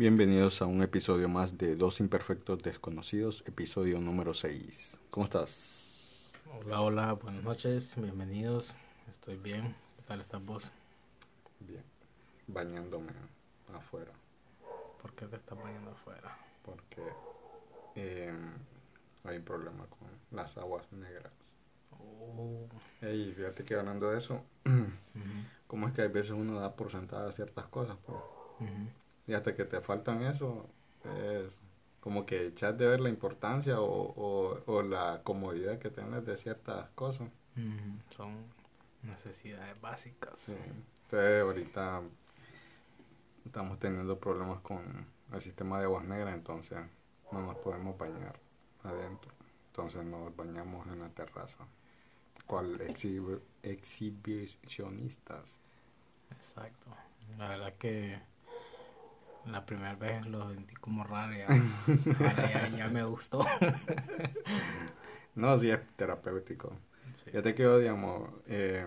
Bienvenidos a un episodio más de Dos Imperfectos Desconocidos, episodio número 6. ¿Cómo estás? Hola, hola, buenas noches, bienvenidos. Estoy bien. ¿Qué tal estás vos? Bien, bañándome afuera. ¿Por qué te estás bañando afuera? Porque eh, hay un problema con las aguas negras. Oh, Y fíjate que hablando de eso, ujú, ¿cómo es que hay veces uno da por sentada ciertas cosas? Pues? Y hasta que te faltan eso, es como que echas de ver la importancia o, o, o la comodidad que tienes de ciertas cosas. Ujú, Son necesidades básicas. Sí. Entonces ahorita estamos teniendo problemas con el sistema de aguas negras, entonces no nos podemos bañar adentro. Entonces nos bañamos en la terraza. ¿Cuál exhibi- exhibicionistas? Exacto. La verdad que la primera vez lo sentí como raro. Ya, ya, ya me gustó. No, sí es terapéutico. Sí. Fíjate que yo, digamos, eh,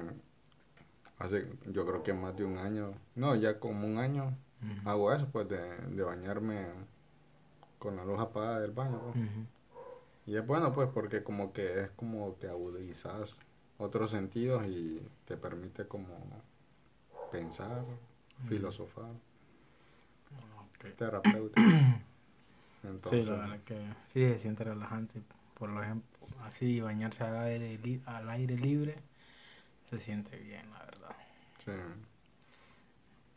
hace yo creo que más de un año, no, ya como un año, hago eso, pues de, de bañarme con la luz apagada del baño. pues. Y es bueno, pues, porque como que es como que agudizas otros sentidos y te permite como pensar, filosofar, Ok. terapéutico. Sí, Entonces, la verdad que sí se siente relajante. Por ejemplo, así bañarse al aire, li- al aire libre se siente bien, la verdad. sí.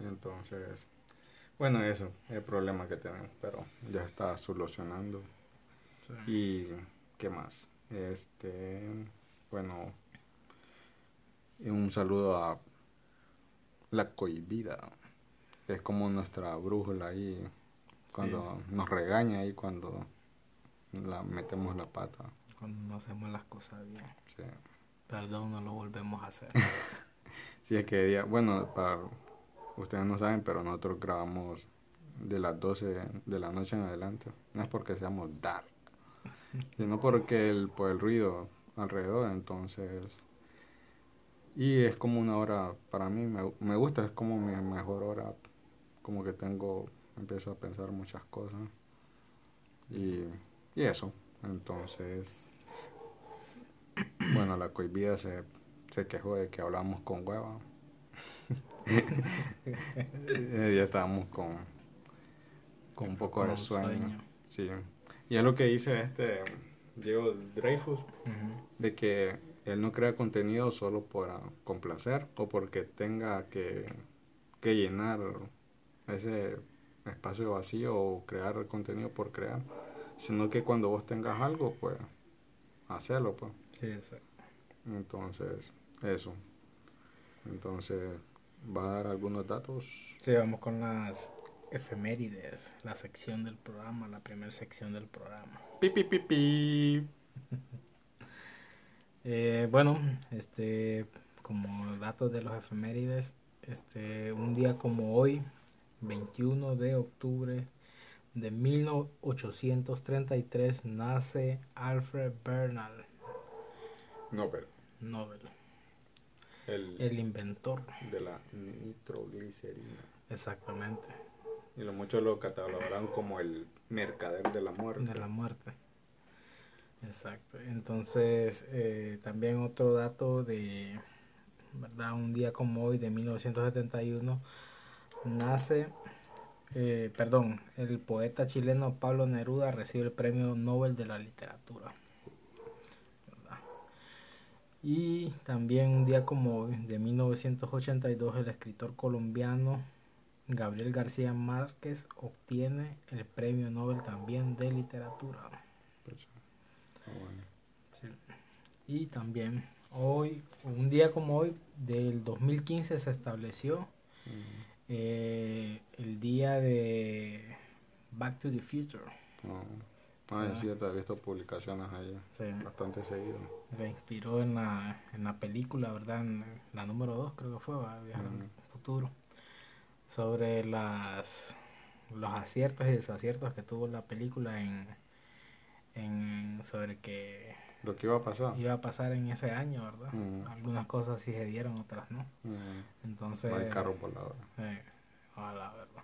Entonces, bueno, eso es el problema que tenemos, pero ya está solucionando. ¿Y qué más? Este, bueno, un saludo a la cohibida. Es como nuestra brújula ahí cuando nos regaña ahí cuando la metemos la pata. Cuando no hacemos las cosas bien. Sí. Perdón, no lo volvemos a hacer. Sí, es que día, bueno, para ustedes no saben, pero nosotros grabamos de las 12 de la noche en adelante. No es porque seamos dark, sino porque el, por el ruido alrededor, entonces. Y es como una hora, para mí me, me gusta, es como mi mejor hora, como que tengo, empiezo a pensar muchas cosas. Y, y eso, entonces. Bueno, la cohibida se, se quejó de que hablamos con hueva. Ya estábamos con, con un poco Con de sueño. sueño. Sí. Y es lo que dice este Diego Dreyfus, de que él no crea contenido solo para complacer o porque tenga que, que llenar ese espacio vacío o crear contenido por crear, sino que cuando vos tengas algo, pues, hacerlo, pues. Sí, exacto. Entonces, eso. Entonces, va a dar algunos datos. Sí, vamos con las efemérides, la sección del programa, la primera sección del programa. Pi, pi, pi, pi. Eh, bueno, este, como datos de los efemérides, este, un día como hoy, 21 de octubre de 1833, nace Alfred Bernal, Nobel. Nobel, El, el inventor, de la nitroglicerina. exactamente, Y lo muchos lo catalogaron como el mercader de la muerte. de la muerte. Exacto. Entonces, eh, también otro dato de, ¿verdad? Un día como hoy, de 1971, nace, eh, perdón, el poeta chileno Pablo Neruda recibe el Premio Nobel de la Literatura. ¿verdad? Y también un día como hoy, de 1982, el escritor colombiano Gabriel García Márquez obtiene el Premio Nobel también de Literatura. Ah. Y también hoy, un día como hoy, del 2015 se estableció eh, el día de Back to the Future. no. Ah, sí, te he visto publicaciones ahí Sí, bastante seguido. se inspiró en la, en la película, ¿verdad? En la número 2 creo que fue, ¿va? Viajar al futuro. Sobre las los aciertos y desaciertos que tuvo la película en, en sobre que Lo que iba a pasar. iba a pasar en ese año, ¿verdad? Ujú. Algunas cosas sí se dieron, otras no. Mm, Entonces, no hay carro volador. eh, ojalá, ¿verdad?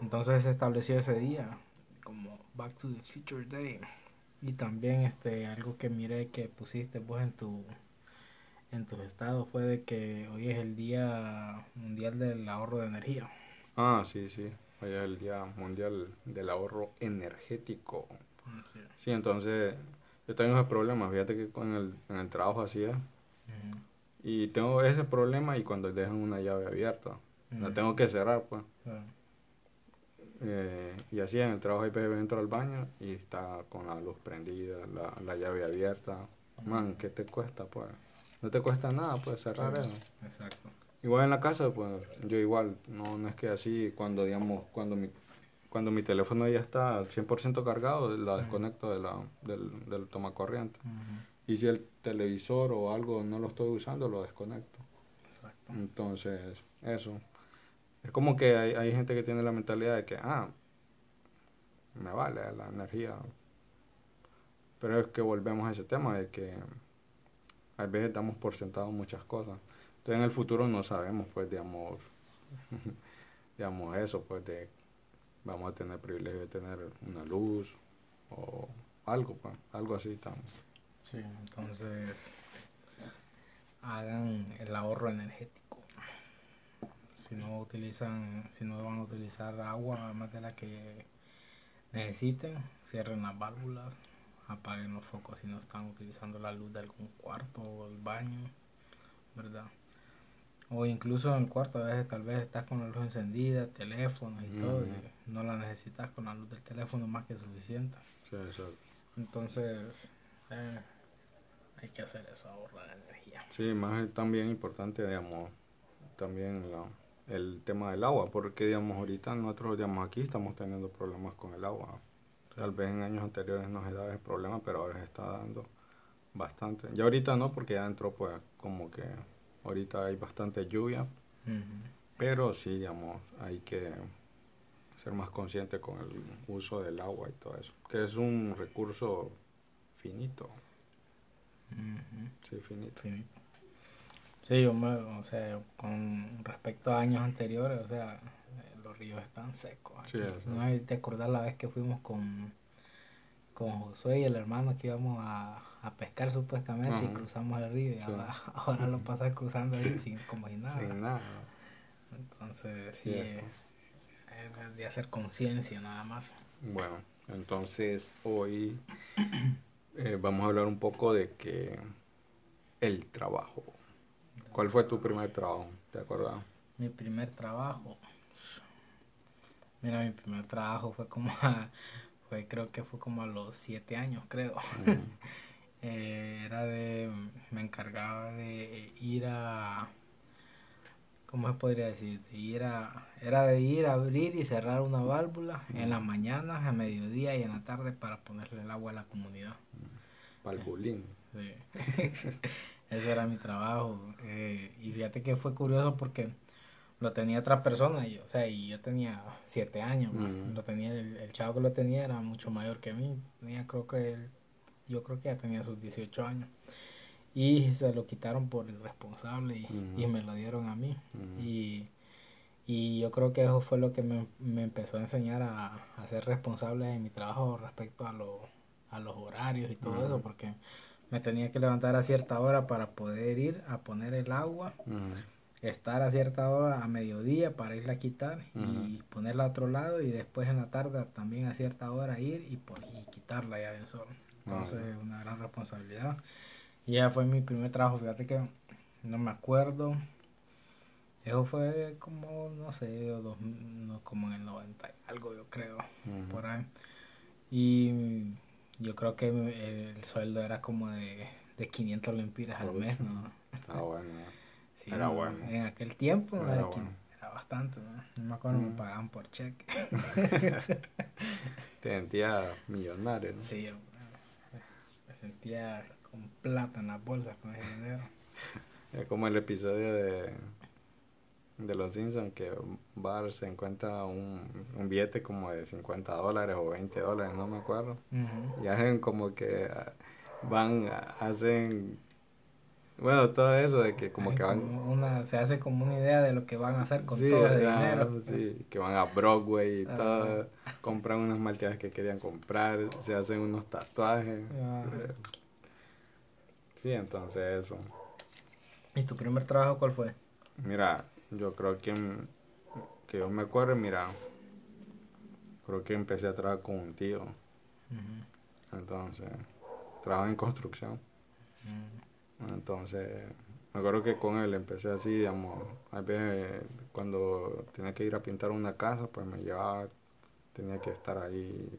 Entonces se estableció ese día como Back to the Future Day. Y también este algo que miré que pusiste vos en tu en tus estados fue de que hoy es el Día Mundial del Ahorro de Energía. Ah, sí, sí. Hoy es el Día Mundial del Ahorro Energético. Sí. Sí, entonces yo tengo ese problema. Fíjate que con el, en el trabajo así es. Y tengo ese problema y cuando dejan una llave abierta. La tengo que cerrar, pues. Eh, y así en el trabajo hay veces entro al baño y está con la luz prendida, la, la llave abierta. Man, ¿qué te cuesta, pues? No te cuesta nada, pues, cerrar eso. Exacto. Igual en la casa, pues, yo igual, no, no es que así, cuando, digamos, cuando mi, cuando mi teléfono ya está 100% cargado, la desconecto de la, del, del tomacorriente. Ujú, Y si el televisor o algo no lo estoy usando, lo desconecto. Exacto. Entonces, eso. Es como que hay, hay gente que tiene la mentalidad de que, ah, me vale la energía. Pero es que volvemos a ese tema de que a veces damos por sentado muchas cosas. Entonces en el futuro no sabemos, pues, digamos, digamos eso, pues, de vamos a tener privilegio de tener una luz o algo, pues, algo así estamos. Sí, entonces hagan el ahorro energético. Si no utilizan, si no van a utilizar agua más de la que necesiten, cierren las válvulas, apaguen los focos si no están utilizando la luz de algún cuarto o el baño, ¿verdad? O incluso en el cuarto a veces tal vez estás con la luz encendida, teléfono y todo, y no la necesitas con la luz del teléfono más que suficiente. Sí, eso. Entonces, eh, hay que hacer eso, ahorrar energía. Sí, más es también importante, digamos, también la- el tema del agua, porque, digamos, ahorita nosotros, digamos, aquí estamos teniendo problemas con el agua. Tal vez en años anteriores no se daba ese problema, pero ahora se está dando bastante. Ya ahorita no, porque ya entró, pues, como que ahorita hay bastante lluvia, pero sí, digamos, hay que ser más consciente con el uso del agua y todo eso, que es un recurso finito, sí, finito. finito. Sí, yo me- o sea, con respecto a años anteriores, o sea, eh, los ríos están secos. Sí. No hay te acordás la vez que fuimos con, con Josué y el hermano que íbamos a, a pescar supuestamente y cruzamos el río y Sí. ahora, ahora lo pasas cruzando ahí sin como si nada. Sin nada. Entonces, Sí, es, es de hacer conciencia nada más. Bueno, entonces hoy eh, vamos a hablar un poco de que el trabajo. ¿Cuál fue tu primer trabajo? ¿Te acuerdas? Mi primer trabajo. Mira, mi primer trabajo fue como a, fue creo que fue como a los siete años, creo. Eh, era de, me encargaba de ir a, ¿cómo se podría decir? De ir a, era de ir a abrir y cerrar una válvula en las mañanas, a mediodía y en la tarde para ponerle el agua a la comunidad. Palbulín. Sí. Ese era mi trabajo. eh, y fíjate que fue curioso porque lo tenía otra persona. Y, o sea, y yo tenía siete años. Lo tenía, el, el chavo que lo tenía era mucho mayor que mí. Tenía, creo que él- yo creo que ya tenía sus 18 años. Y se lo quitaron por irresponsable y, y me lo dieron a mí. Y, y yo creo que eso fue lo que me, me empezó a enseñar a, a ser responsable de mi trabajo respecto a, lo- a los horarios y todo eso, porque me tenía que levantar a cierta hora para poder ir a poner el agua. Estar a cierta hora a mediodía para irla a quitar y ponerla a otro lado y después en la tarde también a cierta hora ir y, pon- y quitarla ya del sol. Entonces Ah, una gran responsabilidad. Y ya fue mi primer trabajo, fíjate que no me acuerdo. Eso fue como, no sé, dos- no, como en el 90 y algo yo creo, por ahí. Y yo creo que el sueldo era como de, de 500 lempiras al mes, ¿no? Está bueno. Sí, Era ¿no? bueno. En aquel tiempo Era era, bueno. era bastante, ¿no? No me acuerdo, me Mm. pagaban por cheque. Te sentía millonario, ¿no? Sí, yo, me sentía con plata en las bolsas con ese dinero. Es como el episodio de, de Los Simpsons que Bar se encuentra un, un billete como de 50 dólares o 20 dólares, no me acuerdo. Y hacen como que ah, van, hacen Bueno, todo eso de que como Hay que van... como una, se hace como una idea de lo que van a hacer con Sí, todo ajá, dinero. sí, que van a Broadway y todo, compran unas malteadas que querían comprar, se hacen unos tatuajes. Eh, Sí, entonces eso. ¿Y tu primer trabajo cuál fue? Mira, yo creo que, que yo me acuerdo, mira, creo que empecé a trabajar con un tío, entonces, trabajo en construcción, entonces, me acuerdo que con él empecé así, digamos, a veces cuando tenía que ir a pintar una casa, pues me llevaba, tenía que estar ahí,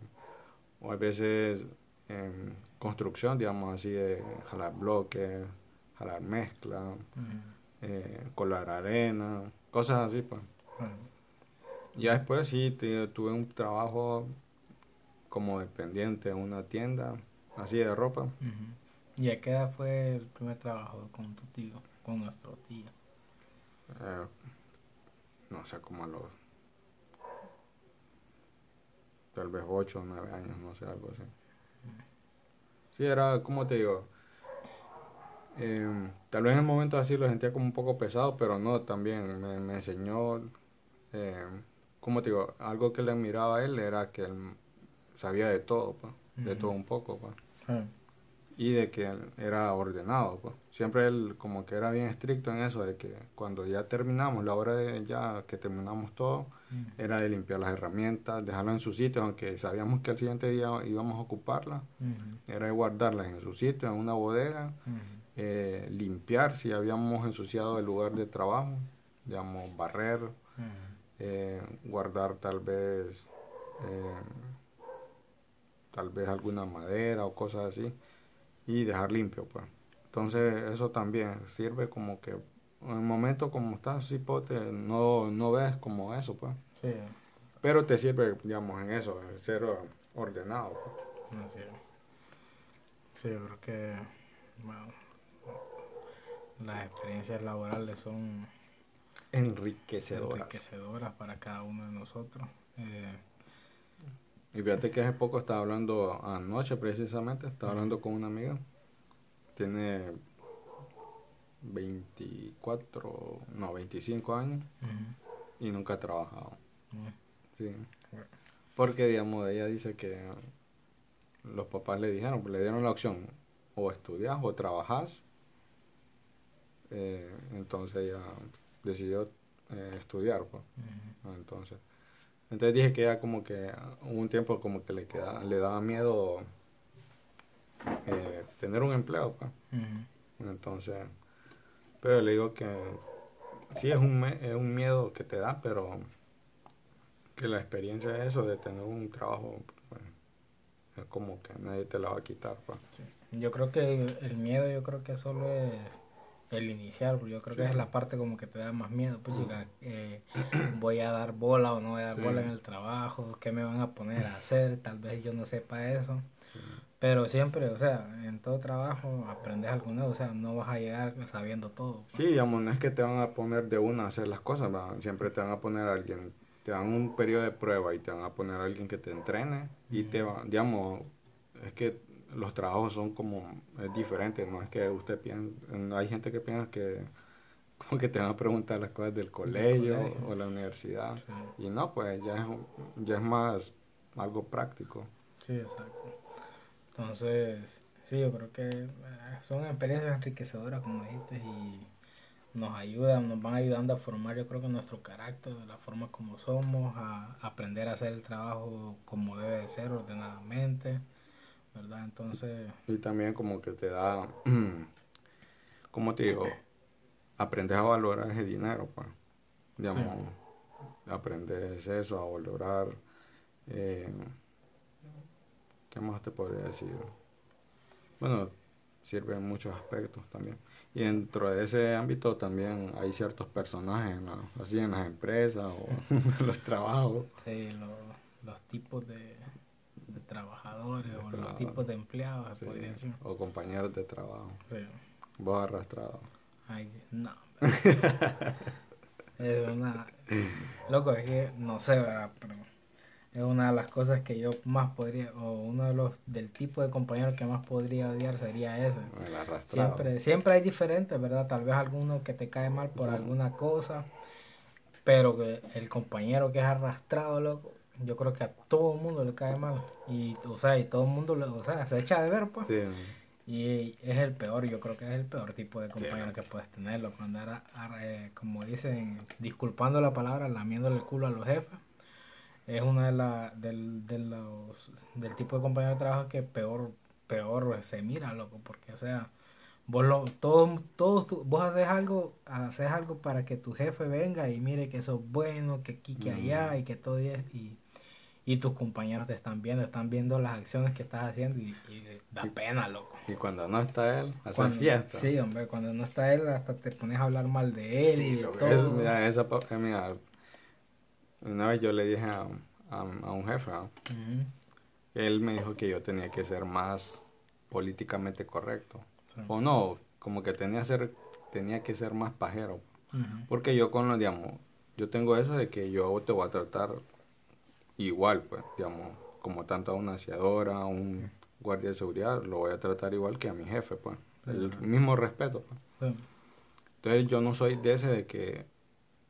o a veces en construcción, digamos así, de jalar bloques, jalar mezcla, eh, colar arena, cosas así, pues. Ya después sí te- tuve un trabajo como dependiente en una tienda, así de ropa. ¿Y a qué edad fue el primer trabajo con tu tío, con nuestro tío? eh, no sé, como a los tal vez 8 o 9 años, no sé, algo así. Sí, era, como te digo, eh, tal vez en el momento así lo sentía como un poco pesado, pero no, también me, me enseñó, eh, como te digo, algo que le admiraba a él era que él sabía de todo, pues, de todo un poco, pues, Ah, y de que era ordenado, pues. Siempre él como que era bien estricto en eso, de que cuando ya terminamos, la hora de ya que terminamos todo, ujú. era de limpiar las herramientas, dejarlas en su sitio, aunque sabíamos que al siguiente día íbamos a ocuparlas, Ujú, era de guardarlas en su sitio, en una bodega, ujú. eh, limpiar si habíamos ensuciado el lugar de trabajo, digamos, barrer, eh, guardar tal vez, eh, tal vez alguna madera o cosas así, y dejar limpio, pues. Entonces eso también sirve como que en el momento como estás así, pues, te- no, no ves como eso, pues. Sí, Pero te sirve, digamos, en eso, en ser ordenado. pues. así es. Sí, yo creo que bueno, las experiencias laborales son Enriquecedoras. enriquecedoras para cada uno de nosotros. Eh, Y fíjate que hace poco estaba hablando, anoche precisamente, estaba hablando con una amiga. Tiene 24, no, 25 años y nunca ha trabajado. Sí. Porque, digamos, ella dice que los papás le dijeron, le dieron la opción, o estudias o trabajas. Eh, entonces ella decidió eh, estudiar, pues. Entonces, entonces dije que ella como que hubo un tiempo como que le queda, le daba miedo eh, tener un empleo, pues. Entonces, pero le digo que sí es un, es un miedo que te da, pero que la experiencia de eso, de tener un trabajo, pues, es como que nadie te la va a quitar, pues. Yo creo que el, el miedo, yo creo que solo es el iniciar, porque yo creo que es la parte como que te da más miedo. Pues chica, eh, voy a dar bola o no voy a dar Sí. bola en el trabajo, qué me van a poner a hacer, tal vez yo no sepa eso. Sí. Pero siempre, o sea, en todo trabajo aprendes algo nuevo, o sea, no vas a llegar sabiendo todo. pues. Sí, digamos, no es que te van a poner de una a hacer las cosas, siempre te van a poner a alguien, te dan un periodo de prueba y te van a poner a alguien que te entrene y te va, digamos, es que los trabajos son como, es diferente, no es que usted piensa, hay gente que piensa que como que te van a preguntar las cosas del colegio, colegio. o la universidad Sí, y no, pues ya es, ya es más algo práctico. sí, exacto. Entonces, sí, yo creo que eh, son experiencias enriquecedoras, como dijiste, y nos ayudan, nos van ayudando a formar, yo creo que nuestro carácter, de la forma como somos, a aprender a hacer el trabajo como debe de ser, ordenadamente, ¿verdad? Entonces, Y también como que te da, como te digo, aprendes a valorar ese dinero, pues. Digamos, aprendes eso, a valorar, eh, ¿qué más te podría decir? Bueno, sirve en muchos aspectos también. Y dentro de ese ámbito también hay ciertos personajes, así en las empresas o en los trabajos. sí, lo- los tipos de trabajadores o los tipos de empleados, sí, podría decir. o compañeros de trabajo. Sí. Vos arrastrado. Ay, no. Eso nada. Loco, es que no sé, ¿verdad? Pero es una de las cosas que yo más podría, o uno de los del tipo de compañero que más podría odiar sería ese. Siempre, siempre hay diferentes, ¿verdad? Tal vez alguno que te cae mal por alguna cosa, pero que el compañero que es arrastrado, loco, yo creo que a todo el mundo le cae mal. Y, o sea, y todo el mundo, o sea, se echa de ver, pues. Y es el peor, yo creo que es el peor tipo de compañero que puedes tenerlo. Cuando era, eh, como dicen, disculpando la palabra, lamiéndole el culo a los jefes es una de las del, de los del tipo de compañero de trabajo que peor peor se mira loco porque o sea vos lo todos todos vos haces algo haces algo para que tu jefe venga y mire que sos bueno que aquí que allá y que todo es y, y tus compañeros te están viendo están viendo las acciones que estás haciendo y, da pena loco y cuando no está él hace fiesta sí hombre cuando no está él hasta te pones a hablar mal de él sí, y todo. mira, esa, mira, una vez yo le dije a, a, un jefe, él me dijo que yo tenía que ser más políticamente correcto. O no, como que tenía, ser, tenía que ser más pajero. Porque yo con los, digamos, yo tengo eso de que yo te voy a tratar igual, pues, digamos, como tanto a una aseadora, a un guardia de seguridad, lo voy a tratar igual que a mi jefe, pues. El mismo respeto, pues. Entonces yo no soy de ese de que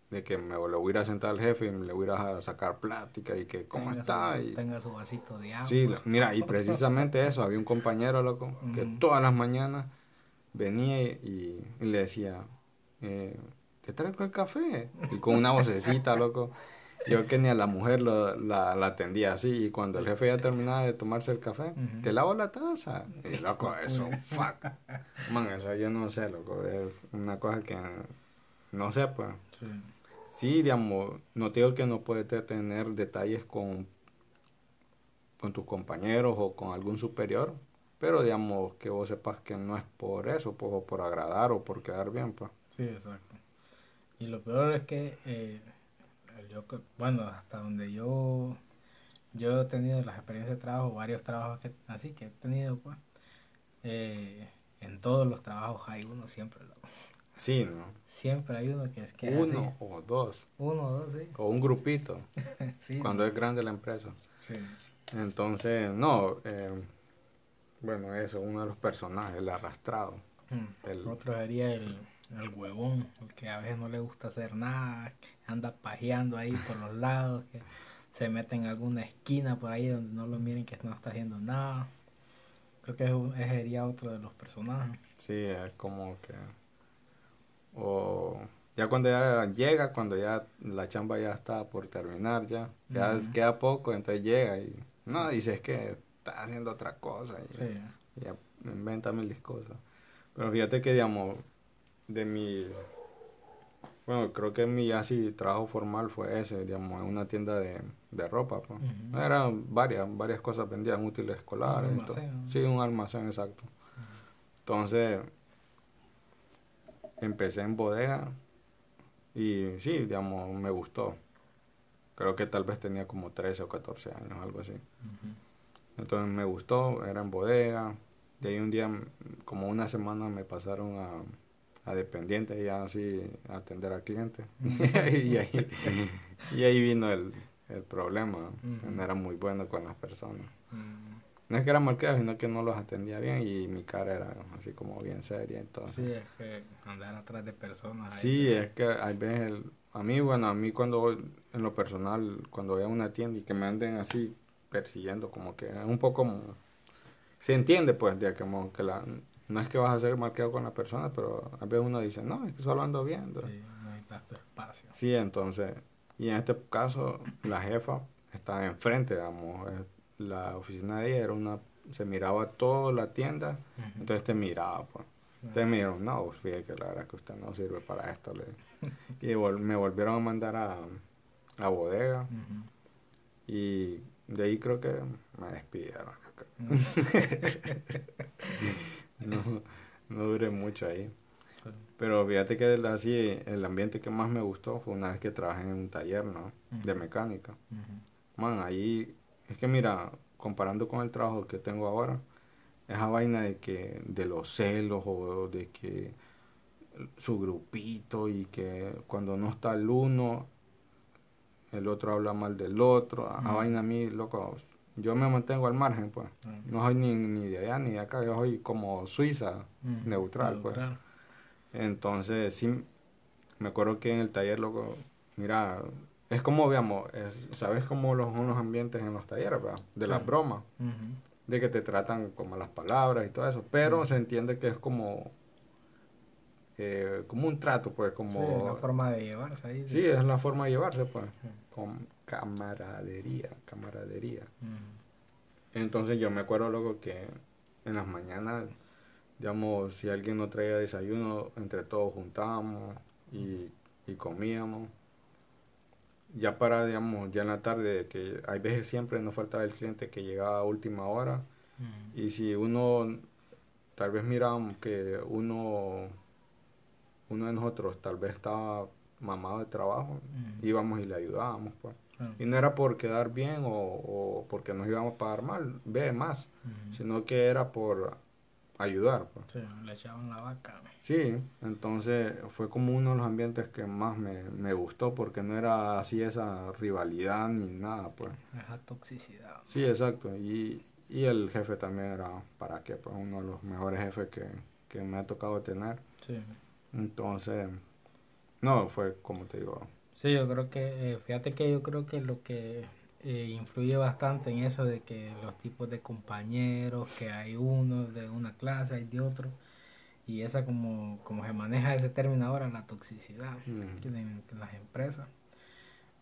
de que me lo voy a ir a sentar al jefe y le voy a ir a sacar plática y que cómo está. y, tenga su vasito de agua. Sí, mira, y precisamente eso, había un compañero, loco, que todas las mañanas venía y, le decía, eh, te traigo el café. Y con una vocecita, loco. Yo que ni a la mujer lo, la, la, atendía así. Y cuando el jefe ya terminaba de tomarse el café, te lavo la taza. Y loco, eso, fuck. Man, eso yo no sé, loco. Es una cosa que no sé, pues. Sí sí, digamos, no te digo que no puedes tener detalles con, con tus compañeros o con algún superior, pero digamos que vos sepas que no es por eso, pues, por agradar o por quedar bien, pues. Sí, exacto. Y lo peor es que, eh, yo, bueno, hasta donde yo, yo he tenido las experiencias de trabajo, varios trabajos que, así que he tenido, pues, eh, en todos los trabajos hay uno siempre, loco. Sí, ¿no? Siempre hay uno que es que Uno o dos. Uno o dos, sí. O un grupito. sí. Cuando es grande la empresa. Sí. Entonces, no, eh, bueno, eso, uno de los personajes, el arrastrado. Hmm. El... Otro sería el, el huevón, el que a veces no le gusta hacer nada, anda pajeando ahí por los lados, que se mete en alguna esquina por ahí donde no lo miren que no está haciendo nada. Creo que ese sería otro de los personajes. Sí, es como que o ya cuando ya llega, cuando ya la chamba ya está por terminar ya, ya queda poco, entonces llega y no, dice es que está haciendo otra cosa y, ya inventa mil cosas. Pero fíjate que digamos, de mi, bueno, creo que mi así trabajo formal fue ese, digamos, en una tienda de, de ropa. Pues. Eran varias, varias cosas vendían útiles escolares. sí, un almacén, exacto. Entonces, empecé en bodega y sí, digamos, me gustó. Creo que tal vez tenía como 13 o 14 años, algo así. Entonces me gustó, era en bodega. De ahí un día, como una semana, me pasaron a, a dependiente, ya así, atender al cliente. y, ahí, y ahí vino el, el problema. No era muy bueno con las personas no es que era malcriado, sino que no los atendía bien y mi cara era así como bien seria. Entonces. Sí, es que andar atrás de personas. Sí, es que hay veces, a mí, bueno, a mí cuando voy, en lo personal, cuando voy a una tienda y que me anden así persiguiendo, como que es un poco, se entiende pues, de como que la, no es que vas a ser marcado con la persona, pero a veces uno dice, no, es que solo ando viendo. Sí, hay tanto espacio. Sí, entonces, y en este caso, la jefa está enfrente, digamos, la oficina de ella era una, se miraba toda la tienda, entonces te miraba, pues. Me dijeron, no, fíjate que la verdad que usted no sirve para esto. Le y me volvieron a mandar a, a bodega. Y de ahí creo que me despidieron. no, no duré mucho ahí. Pero fíjate que así, el ambiente que más me gustó fue una vez que trabajé en un taller, ¿no? De mecánica. Man, ahí es que mira, comparando con el trabajo que tengo ahora, esa vaina de que de los celos o de que su grupito y que cuando no está el uno el otro habla mal del otro, a, Ujú. vaina a mí, loco, yo me mantengo al margen, pues. No soy ni, ni de allá ni de acá, yo soy como Suiza, Mm, neutral, pues. neutral. Entonces, sí, me acuerdo que en el taller, loco, mira, es como, veamos, es- ¿sabes cómo los, son los ambientes en los talleres, verdad? De las bromas, de que te tratan como las palabras y todo eso, pero se entiende que es como, eh, como un trato, pues, Sí, como... la forma de llevarse ahí. Sí, es la forma de llevarse, pues, con camaradería, camaradería. Ujú. Entonces yo me acuerdo luego que en las mañanas, digamos, si alguien no traía desayuno, entre todos juntábamos y, y comíamos. Ya para, digamos, ya en la tarde, que hay veces siempre nos faltaba el cliente que llegaba a última hora. Ujú. Y si uno, tal vez mirábamos que uno, uno de nosotros tal vez estaba mamado de trabajo, Ujú. íbamos y le ayudábamos, pues. Claro. Y no era por quedar bien o, o porque nos íbamos a pagar mal, ve más, sino que era por ayudar. pues. Sí, le echaban la vaca. Sí, entonces fue como uno de los ambientes que más me, me gustó porque no era así esa rivalidad ni nada, pues. Esa toxicidad. Sí, exacto. Y, y el jefe también era, ¿para qué? Pues uno de los mejores jefes que, que me ha tocado tener. Sí. Entonces, no, fue como te digo. Sí, yo creo que, eh, fíjate que yo creo que lo que eh, influye bastante en eso de que los tipos de compañeros, que hay uno de una clase, hay de otro, y esa como, como se maneja ese término ahora, la toxicidad que en, en las empresas,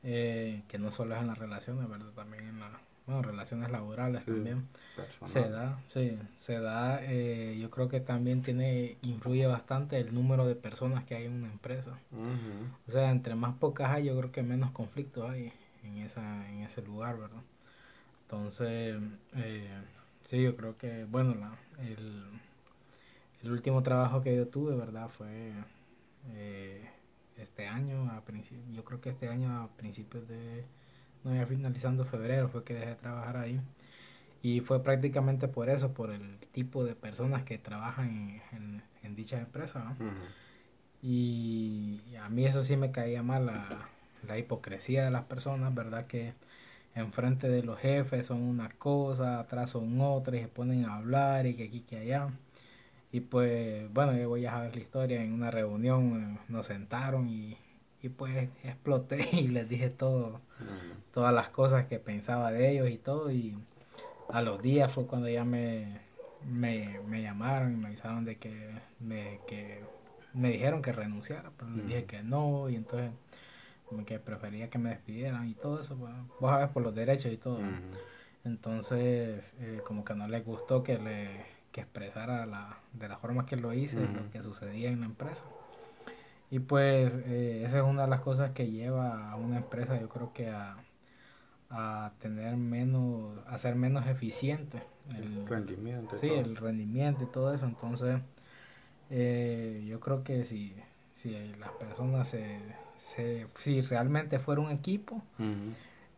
eh, que no solo es en las relaciones, ¿verdad? También en las bueno, relaciones laborales Sí. también. personal. Se da, sí, se da. eh, yo creo que también tiene, influye bastante el número de personas que hay en una empresa. O sea, entre más pocas hay, yo creo que menos conflictos hay en esa, en ese lugar, ¿verdad? Entonces, eh, sí, yo creo que, bueno, la, el, el último trabajo que yo tuve, ¿verdad? Fue eh, este año, a yo creo que este año a principios de, no, ya finalizando febrero fue que dejé de trabajar ahí. Y fue prácticamente por eso, por el tipo de personas que trabajan en, en, en dicha empresa. Y a mí eso sí me caía mal, la, la hipocresía de las personas, ¿verdad? Que enfrente de los jefes son una cosa, atrás son otras y se ponen a hablar y que aquí, que allá. Y pues, bueno, yo voy a saber la historia, en una reunión eh, nos sentaron y, y pues exploté y les dije todo, todas las cosas que pensaba de ellos y todo y a los días fue cuando ya me, me, me llamaron y me avisaron de que me, que me dijeron que renunciara, pero les dije que no y entonces que prefería que me despidieran y todo eso, pues, vos sabes por los derechos y todo. Entonces eh, como que no les gustó que le que expresara la, de la forma que lo hice, lo que sucedía en la empresa. Y pues eh, esa es una de las cosas que lleva a una empresa, yo creo que a, a tener menos, a ser menos eficiente. El El, rendimiento. sí, todo. el rendimiento y todo eso. Entonces, eh, yo creo que si, si las personas se, se, si realmente fuera un equipo,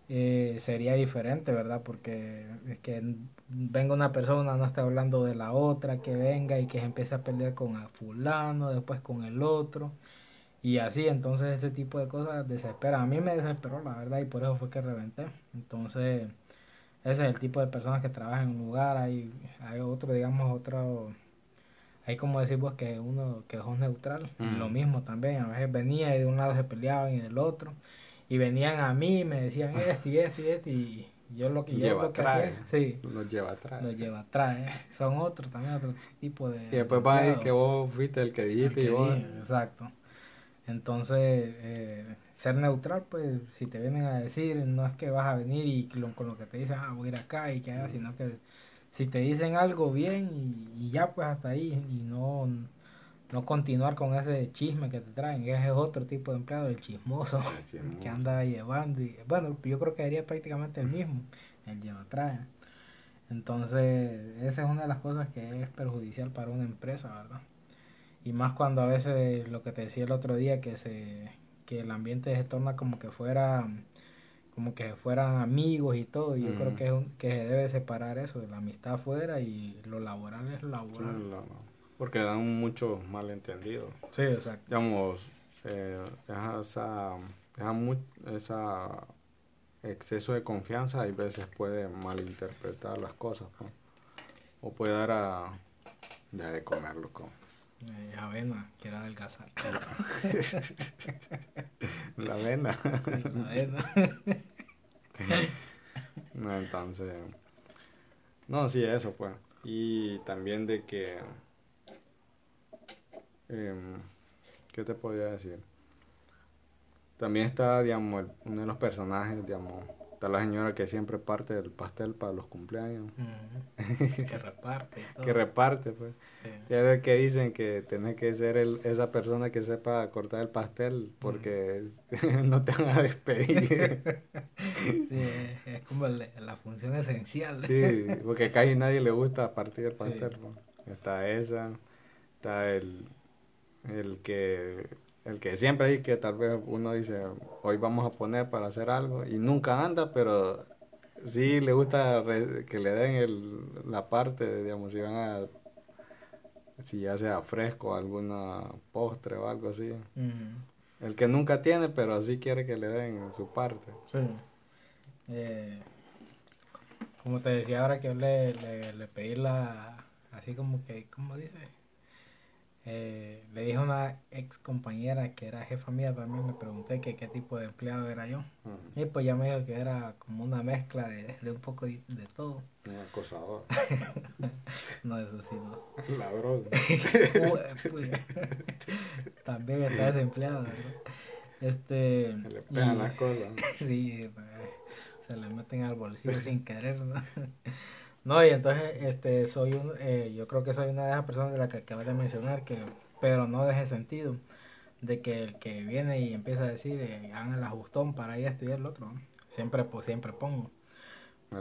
eh, sería diferente, ¿verdad? Porque es que venga una persona, no está hablando de la otra, que venga y que se empiece a pelear con a fulano, después con el otro, y así, entonces ese tipo de cosas desesperan. A mí me desesperó, la verdad, y por eso fue que reventé. Entonces, ese es el tipo de personas que trabajan en un lugar, hay, hay otro, digamos, otro... Hay como decir vos que uno que es un neutral, y lo mismo también, a veces venía y de un lado se peleaban y del otro, y venían a mí y me decían esto y esto y esto y yo lo que yo Lleva lo que trae. hacía sí Los lleva atrás. lo lleva atrás ¿eh? son otros también otro tipo de Y después van a decir que vos fuiste el que El dijiste que y vos. dije, exacto entonces eh, ser neutral pues si te vienen a decir no es que vas a venir y con lo que te dicen ah voy a ir acá y que allá sino que si te dicen algo bien y, y ya pues hasta ahí y no no continuar con ese chisme que te traen. Ese es otro tipo de empleado el chismoso El chismoso. que anda llevando y bueno yo creo que sería prácticamente el mismo el lleva trae. Entonces esa es una de las cosas que es perjudicial para una empresa verdad y más cuando a veces lo que te decía el otro día que se que el ambiente se torna como que fuera como que fueran amigos y todo y yo creo Ujú. que es un- que se debe separar eso de la amistad afuera y lo laboral es Sí, laboral porque dan muchos malentendidos. sí exacto Digamos, eh, esa, esa, exceso de confianza, hay veces puede malinterpretar las cosas. O puede dar a... Ya de comerlo, eh, avena, quiero adelgazar. La avena. La avena. no, entonces... No, sí, eso pues. Y también de que... Eh, ¿Qué te podría decir? También está, digamos, uno de los personajes, digamos, está la señora que siempre parte del pastel para los cumpleaños. que reparte. que reparte, pues. Ya ves que dicen que tenés que ser el, esa persona que sepa cortar el pastel porque no te van a despedir. sí, es como la función esencial. sí, porque casi nadie le gusta partir el pastel. Está esa, está el, el que el que siempre hay que tal vez uno dice, hoy vamos a poner para hacer algo y nunca anda, pero sí le gusta que le den el, la parte, digamos, si van a, si ya sea fresco, alguna postre o algo así. El que nunca tiene, pero sí quiere que le den su parte. Sí. Eh, como te decía ahora que le, le, le pedí la, así como que, ¿cómo dice? Eh, le dije a una ex compañera que era jefa mía también, me pregunté que qué tipo de empleado era yo. Y pues ya me dijo que era como una mezcla de, un poco de, todo. Un acosador. no, eso sí, no. Ladrón. Pues, también está desempleado, Este, se le pegan las cosas. sí, pues, se le meten al bolsillo sin querer, ¿no? No, y entonces este soy un, eh, yo creo que soy una de esas personas de las que acabas de mencionar, que pero no de ese sentido, de que el que viene y empieza a decir, eh, hagan el ajustón para ir a estudiar el otro, siempre pues siempre pongo.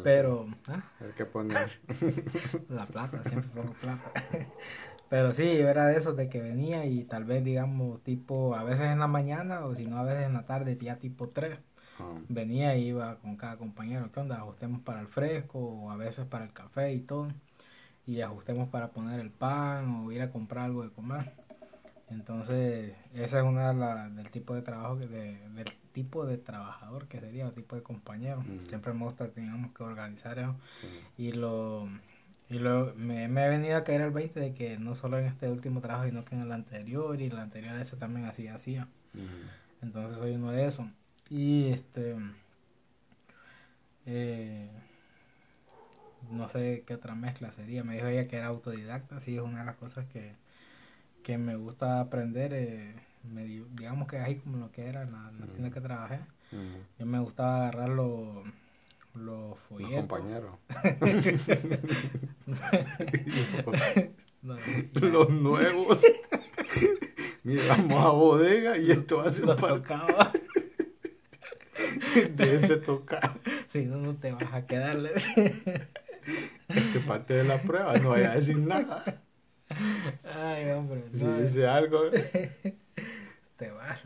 pero, ¿ah? El que pone la plata, siempre pongo plata. Pero sí, yo era de esos de que venía y tal vez, digamos, tipo, a veces en la mañana o si no, a veces en la tarde, ya tipo 3 Venía y iba con cada compañero, ¿qué onda? Ajustemos para el fresco o a veces para el café y todo. Y ajustemos para poner el pan o ir a comprar algo de comer. Entonces, esa es una de la, del tipo de trabajo, que del tipo de trabajador que sería, el tipo de compañero. Siempre me gusta, teníamos que organizar eso. Y lo y lo, me, he venido a caer el 20 de que no solo en este último trabajo, sino que en el anterior y el anterior ese también así hacía. Entonces soy uno de esos. Y este. Eh, no sé qué otra mezcla sería. Me dijo ella que era autodidacta, sí, es una de las cosas que, me gusta aprender. Eh, digamos que ahí como lo que era la, tienda que trabajé. Yo me gustaba agarrar los, los folletos. Los compañeros. los nuevos. Mira, vamos a bodega y esto hace de ese tocar. Si no, no te vas a quedar. Este parte de la prueba, no vaya a decir nada. Ay, hombre. Si dice algo. Te vas.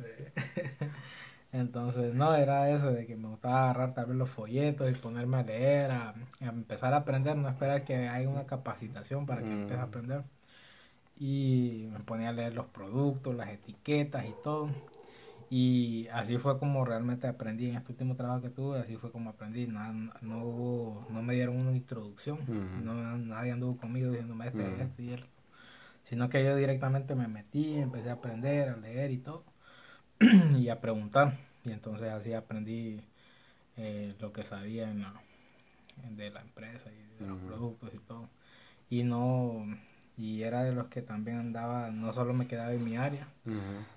Entonces, no, era eso de que me gustaba agarrar tal vez los folletos y ponerme a leer, a, empezar a aprender, no esperar que haya una capacitación para que mm. empieces a aprender. Y me ponía a leer los productos, las etiquetas y todo. Y así fue como realmente aprendí en este último trabajo que tuve, así fue como aprendí. No, no, hubo, no me dieron una introducción, no, nadie anduvo conmigo diciéndome este, este y esto. Sino que yo directamente me metí, empecé a aprender, a leer y todo, y a preguntar. Y entonces así aprendí eh, lo que sabía en de la empresa y de los productos y todo. Y no, y era de los que también andaba, no solo me quedaba en mi área,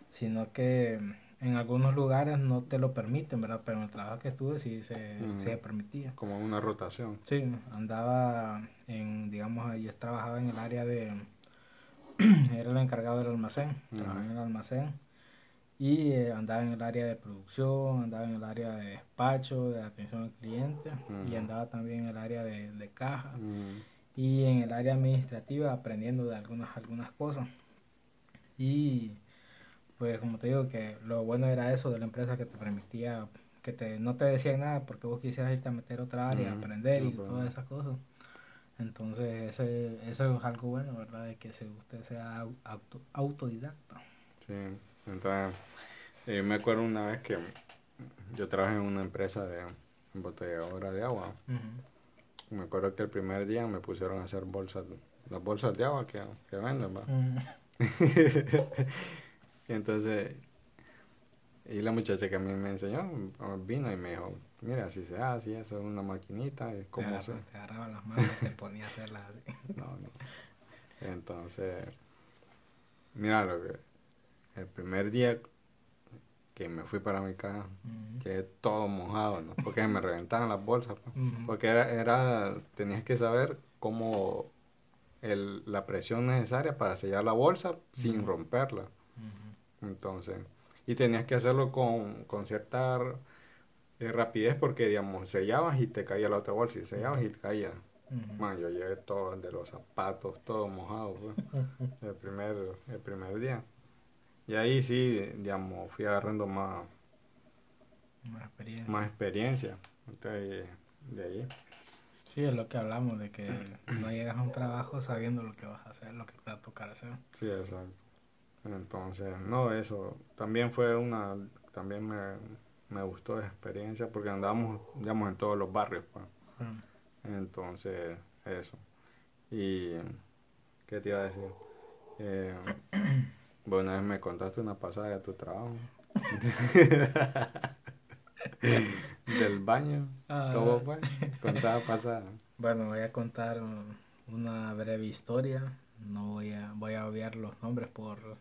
sino que en algunos lugares no te lo permiten, ¿verdad? Pero en el trabajo que estuve sí se, permitía. Como una rotación. Sí, andaba en, digamos, yo trabajaba en el área de, era el encargado del almacén, trabajaba en el almacén y eh, andaba en el área de producción, andaba en el área de despacho, de atención al cliente y andaba también en el área de, de caja y en el área administrativa aprendiendo de algunas, algunas cosas. Y pues como te digo que lo bueno era eso de la empresa que te permitía, que te no te decía nada porque vos quisieras irte a meter otra área, aprender y todas esas cosas. Entonces ese, eso es algo bueno, ¿verdad? De que usted sea autodidacta. Sí, entonces eh, me acuerdo una vez que yo trabajé en una empresa de embotelladora de agua. Me acuerdo que el primer día me pusieron a hacer bolsas, las bolsas de agua que, que venden, ¿va? y entonces, y la muchacha que a mí me enseñó vino y me dijo, mira, así se hace, eso es una maquinita, y cómo se... Te agarraba las manos y te ponía a hacerlas así. no, no. Entonces, mira, lo que, el primer día que me fui para mi casa, quedé todo mojado, ¿no? Porque me reventaban las bolsas, pues. porque era, era, tenías que saber cómo el, la presión necesaria para sellar la bolsa sin romperla. Entonces, y tenías que hacerlo con, con cierta eh, rapidez porque, digamos, sellabas y te caía la otra bolsa y sellabas y te caía. Man, yo llevé todo, de los zapatos, todo mojado, pues, el, primer, el primer día. Y ahí sí, digamos, fui agarrando más, más experiencia. Más experiencia. Entonces, de ahí. Sí, es lo que hablamos, de que no llegas a un trabajo sabiendo lo que vas a hacer, lo que te va a tocar hacer. Sí, exacto. Entonces, no, eso también fue una, también me, me gustó esa experiencia porque andábamos, digamos, en todos los barrios. Pues. Entonces, eso. Y, ¿qué te iba a decir? Eh, vez me contaste una pasada de tu trabajo. Del baño. Ah. ¿Cómo fue? Contaba pasada. Bueno, voy a contar una breve historia. No voy a, voy a obviar los nombres por,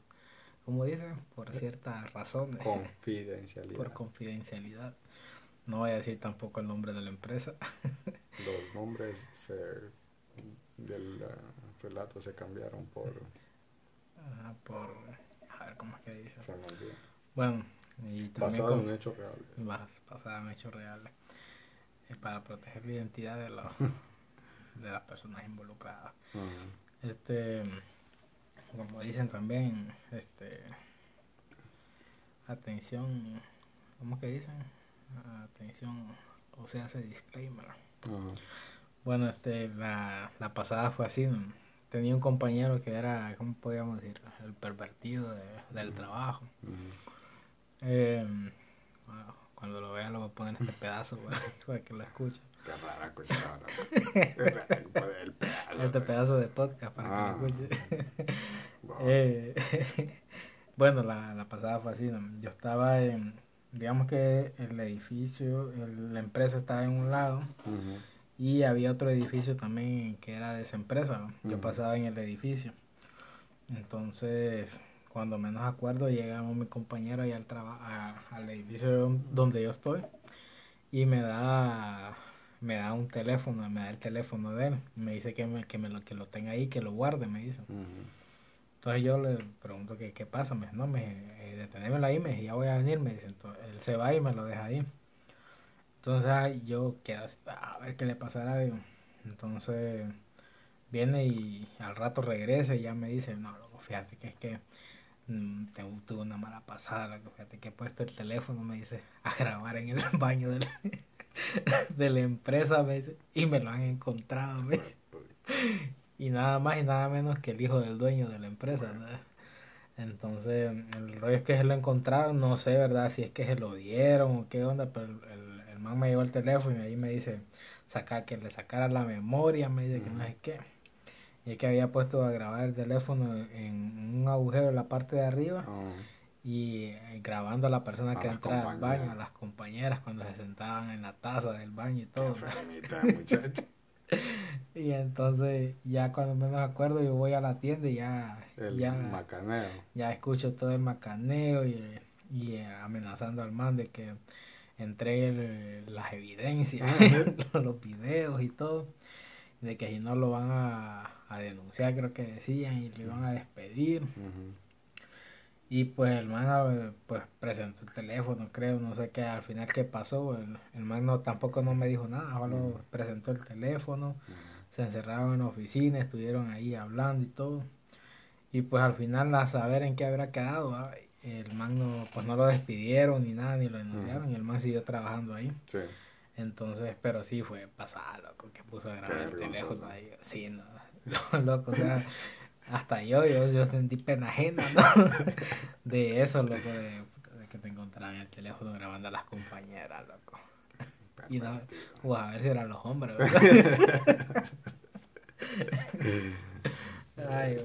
como dicen, por ciertas razones. Confidencialidad. Por confidencialidad. No voy a decir tampoco el nombre de la empresa. Los nombres del uh, relato se cambiaron por por. A ver cómo es que dice. Bueno, y también. Basado en hechos reales. Basado en hechos reales. Es para proteger la identidad de, los, de las personas involucradas. Este. Como dicen también, este. Atención. ¿Cómo que dicen? Atención. O sea, hace disclaimer. Bueno, este, la, la pasada fue así. ¿no? tenía un compañero que era, ¿cómo podríamos decir? El pervertido del trabajo. Eh, cuando lo vea lo voy a poner este pedazo para, que lo escuche. este pedazo de podcast para que lo ah. escuche. Eh, bueno, la, la pasada fue así. Yo estaba en, digamos que el edificio, la empresa estaba en un lado. Y había otro edificio también que era de esa empresa. Yo pasaba en el edificio. Entonces, cuando menos acuerdo, llegamos mi compañero ahí al, al edificio donde yo estoy y me da me da un teléfono, me da el teléfono de él. Me dice que, me, que, me lo, que lo tenga ahí, que lo guarde, me dice. Entonces yo le pregunto que qué pasa, me dice, no, me eh, detenémelo ahí, me dice, ya voy a venir, me dice. Entonces, él se va y me lo deja ahí. Entonces yo quedo a ver qué le pasará. Digo. Entonces viene y al rato regresa y ya me dice, no, loco, fíjate que es que mm, tuve una mala pasada, loco, fíjate que he puesto el teléfono, me dice, a grabar en el baño de la, de la empresa, me dice, y me lo han encontrado, me dice. Y nada más y nada menos que el hijo del dueño de la empresa, Entonces, el rollo es que se lo encontraron, no sé, ¿verdad? Si es que se lo dieron o qué onda, pero el, mamá me llevó el teléfono y ahí me dice sacar que le sacara la memoria, me dice que no sé qué. Y es que había puesto a grabar el teléfono en un agujero en la parte de arriba oh. Y eh, grabando a la persona que entraba al baño, a las compañeras cuando se sentaban en la taza del baño y todo. y entonces ya cuando me acuerdo yo voy a la tienda y ya ya macaneo. ya escucho todo el macaneo y, y amenazando al man de que entregue las evidencias, los videos y todo, de que si no lo van a, denunciar, creo que decían, y lo iban a despedir. Y pues el man pues presentó el teléfono, creo, no sé qué, al final qué pasó, el, el man no, tampoco no me dijo nada, solo presentó el teléfono, se encerraron en la oficina, estuvieron ahí hablando y todo. Y pues al final a saber en qué habrá quedado, el man no, pues no lo despidieron ni nada, ni lo denunciaron, y el man siguió trabajando ahí. Sí. Entonces, pero sí fue pasada, loco, que puso a grabar el teléfono ahí. Sí, no, loco, o sea, hasta yo, yo, yo sentí pena ajena, ¿no? De eso, loco, de, que te encontraran el teléfono grabando a las compañeras, loco. Y no, o a ver si eran los hombres, Ay,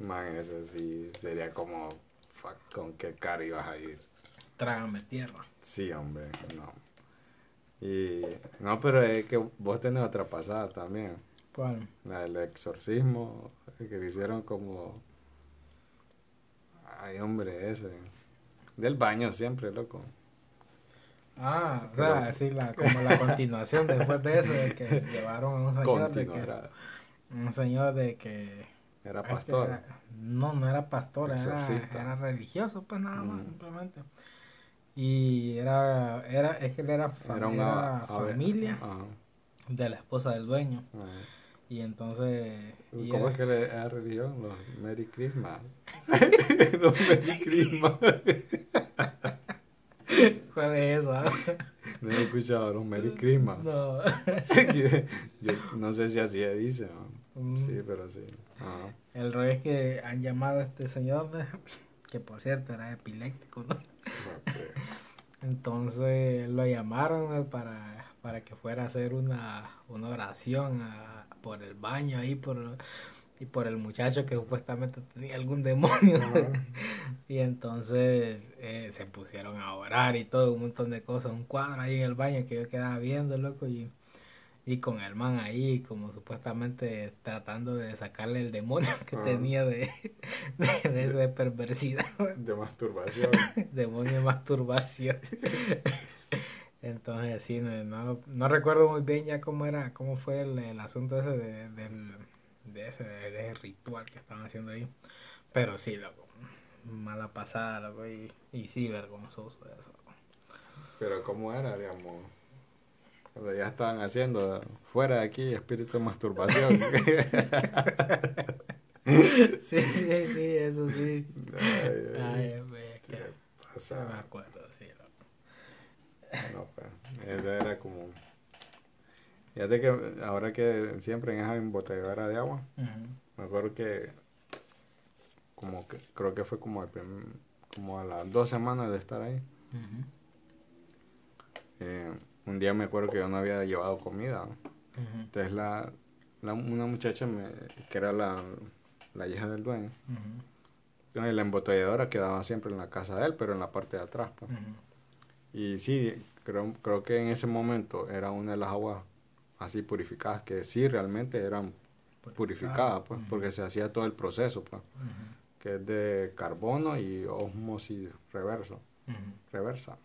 Man, eso sí sería como, fuck, ¿con qué cara ibas a ir? Trágame tierra. Sí, hombre, no. Y, no, pero es que vos tenés otra pasada también. ¿Cuál? La del exorcismo, que le hicieron como... Ay, hombre, ese. Del baño siempre, loco. Ah, o sea, sí, la, como la continuación después de eso, de que llevaron a un señor de que... Un señor de que... Era pastor. no, no era pastor, era, era, religioso, pues nada más, mm. simplemente. Y era, era, es que él era, era, una, familia de la esposa del dueño. Y entonces... ¿Cómo es que le era religión? Los Merry Christmas. los Merry Christmas. ¿Cuál es esa? No he escuchado los Merry Christmas. No. yo, no sé si así se dice. Mm. Sí, pero sí. El rollo es que han llamado a este señor, que por cierto era epiléptico, ¿no? Entonces lo llamaron para, para que fuera a hacer una, una oración por el baño ahí, por, y por el muchacho que supuestamente tenía algún demonio. y entonces eh, se pusieron a orar y todo, un montón de cosas, un cuadro ahí en el baño que yo quedaba viendo, loco, y y con el man ahí como supuestamente tratando de sacarle el demonio que tenía de, de, de, perversidad. De masturbación. demonio de masturbación. Entonces sí, no, no, recuerdo muy bien ya cómo era, cómo fue el, asunto ese de, de, ese, de ese ritual que estaban haciendo ahí. Pero sí, loco, mala pasada, loco, y, y sí, vergonzoso eso. Pero cómo era, digamos cuando ya estaban haciendo fuera de aquí espíritu de masturbación. sí, sí, sí, eso sí. Ay, ay, ¿qué pasa? me acuerdo. No, pues, ese era como... Fíjate que ahora que siempre en esa embotelladora de agua, me acuerdo que como que creo que fue como, como a las dos semanas de estar ahí. eh, un día me acuerdo que yo no había llevado comida. Entonces la, una muchacha me, que era la, la hija del dueño. la embotelladora quedaba siempre en la casa de él, pero en la parte de atrás. Pues. Y sí, creo, creo que en ese momento era una de las aguas así purificadas que sí realmente eran purificadas, pues, porque se hacía todo el proceso, pues, que es de carbono y osmosis reverso, reversa.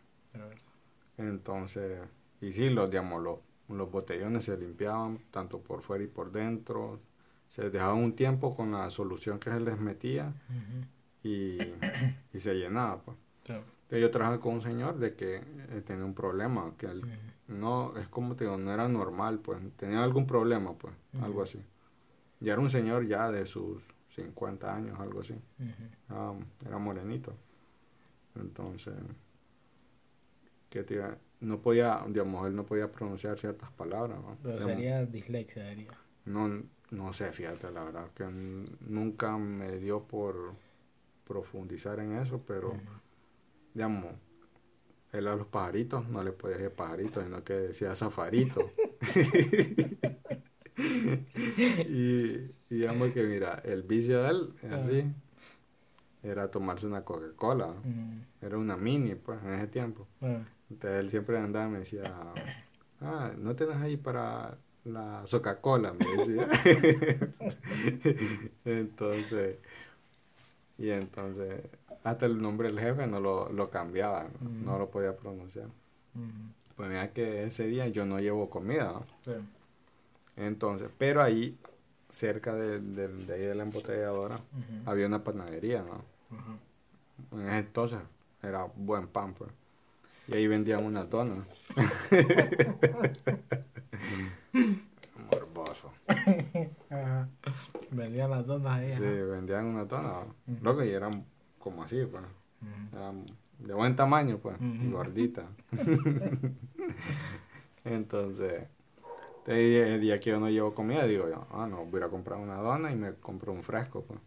Entonces, y sí, los, digamos, los, los botellones se limpiaban tanto por fuera y por dentro. Se dejaban un tiempo con la solución que se les metía y, y, se llenaba. Pues. Entonces yo trabajé con un señor de que eh, tenía un problema, que él, no, es como te digo, no era normal, pues tenía algún problema, pues, algo así. Y era un señor ya de sus 50 años, algo así. era morenito. Entonces, ¿qué te iba no podía, digamos, él no podía pronunciar ciertas palabras. ¿no? Pero sería dislexia, sería. No, no sé, fíjate, la verdad, que nunca me dio por profundizar en eso, pero, digamos, él a los pajaritos no le podía decir pajaritos, sino que decía zafarito. y, digamos que, mira, el vicio de él, así, era tomarse una Coca-Cola. Era una mini, pues, en ese tiempo. Entonces él siempre andaba y me decía, ah, no tenés ahí para la Coca-Cola, me decía. entonces, y entonces, hasta el nombre del jefe no lo, lo cambiaba, no, lo podía pronunciar. Pues mira que ese día yo no llevo comida, Entonces, pero ahí, cerca de, de, ahí de la embotelladora, había una panadería, ¿no? En ese entonces era buen pan, pues. Y ahí vendían una donas. Morboso. Vendían las donas ahí. Sí, vendían una dona. Loco, y eran como así, pues. Eran de buen tamaño, pues. Y gordita. Entonces, el día que yo no llevo comida, digo yo, ah, no, voy a comprar una dona y me compro un fresco, pues.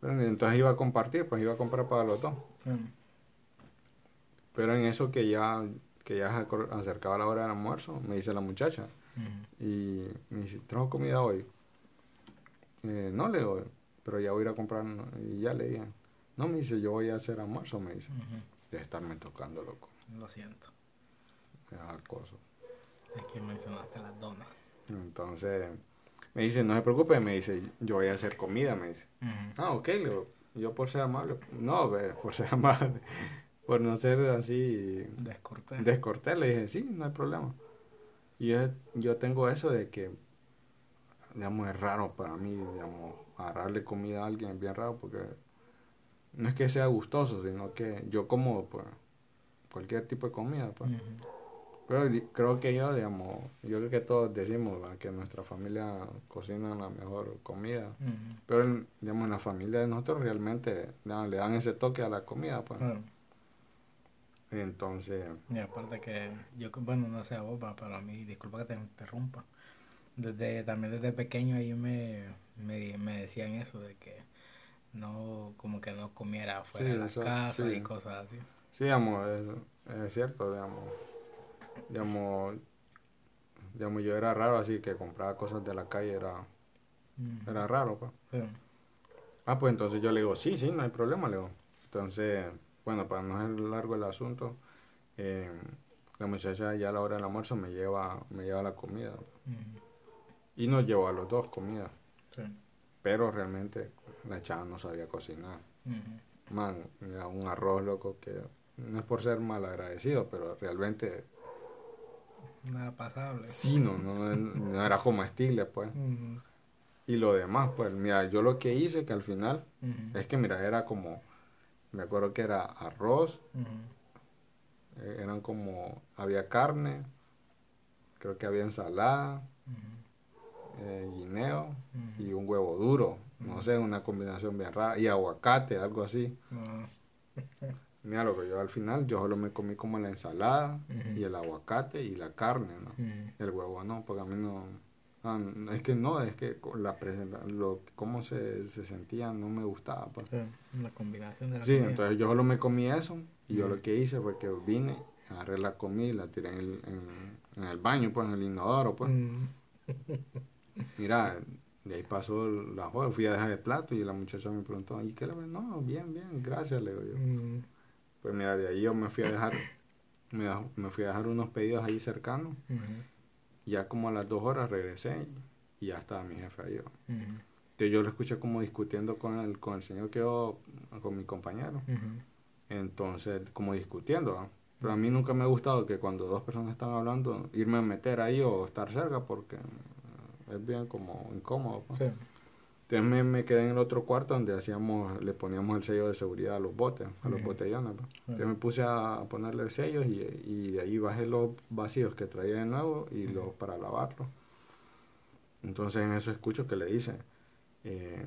Pero entonces iba a compartir, pues iba a comprar para los dos. Pero en eso que ya, que ya se acercaba la hora del almuerzo, me dice la muchacha, y me dice, ¿trajo comida hoy? Eh, no le digo, pero ya voy a ir a comprar, y ya le dije, no, me dice, yo voy a hacer almuerzo, me dice, Ujú. de estarme tocando, loco, Lo siento. es acoso. Es que mencionaste las donas. Entonces, me dice, no se preocupe, me dice, yo voy a hacer comida, me dice. Ah, ok, le digo, yo por ser amable, no, por ser amable, por no ser así Descortés. descortés, le dije, sí, no hay problema. Y yo, yo tengo eso de que, digamos, es raro para mí, digamos, agarrarle comida a alguien es bien raro porque no es que sea gustoso, sino que yo como pues, cualquier tipo de comida, pues. Pero creo que yo, digamos, yo creo que todos decimos ¿verdad? que nuestra familia cocina la mejor comida. Pero, en, digamos, en la familia de nosotros realmente digamos, le dan ese toque a la comida, pues. Claro. Entonces, Y aparte que yo, bueno, no sé a vos, pero a mí, disculpa que te interrumpa. Desde, también desde pequeño ahí me, me, me decían eso de que no, como que no comiera fuera Sí, de la eso, casa sí. y cosas así. sí, digamos, es, es cierto, digamos, digamos, digamos, yo era raro, así que compraba cosas de la calle, era, era raro, pues. Sí. Ah, pues entonces yo le digo, sí, sí, no hay problema, le digo. Entonces, bueno, para no hacer largo el asunto, eh, la muchacha ya a la hora del almuerzo me lleva, me lleva la comida. Y nos llevó a los dos comida. Sí. Pero realmente la chava no sabía cocinar. Man, era un arroz loco que no es por ser mal agradecido, pero realmente Nada pasable. sí, no, no, no era comestible, pues. Y lo demás, pues, mira, yo lo que hice que al final es que, mira, era como, me acuerdo que era arroz, eh, eran como, había carne, creo que había ensalada, eh, guineo y un huevo duro, no sé, una combinación bien rara, y aguacate, algo así. Ah. Mira, lo que yo al final, yo solo me comí como la ensalada y el aguacate y la carne, ¿no? Ujú. El huevo no, porque a mí no, no, es que no, es que la presenta, lo, cómo se, se sentía no me gustaba, pues. La combinación de la Sí, comida. entonces yo solo me comí eso y yo lo que hice fue que vine, agarré la comida y la tiré en el, en, en el baño, pues en el inodoro, pues. Mm. Mira, de ahí pasó la joda, fui a dejar el plato y la muchacha me preguntó, ¿y qué le? No, bien, bien, gracias, le digo yo. Mm. Pues mira, de ahí yo me fui a dejar, me, fui a dejar unos pedidos ahí cercanos ya como a las dos horas regresé y ya estaba mi jefe ahí. Ujú. Entonces yo lo escuché como discutiendo con el, con el señor que yo, con mi compañero. Entonces, como discutiendo. Pero a mí nunca me ha gustado que cuando dos personas están hablando, irme a meter ahí o estar cerca porque es bien como incómodo. pues. Sí. Entonces me, me quedé en el otro cuarto donde hacíamos, le poníamos el sello de seguridad a los botes, a los botellones. pues. Entonces me puse a ponerle el sello y, y de ahí bajé los vacíos que traía de nuevo y los para lavarlos. Entonces en eso escucho que le dice, eh,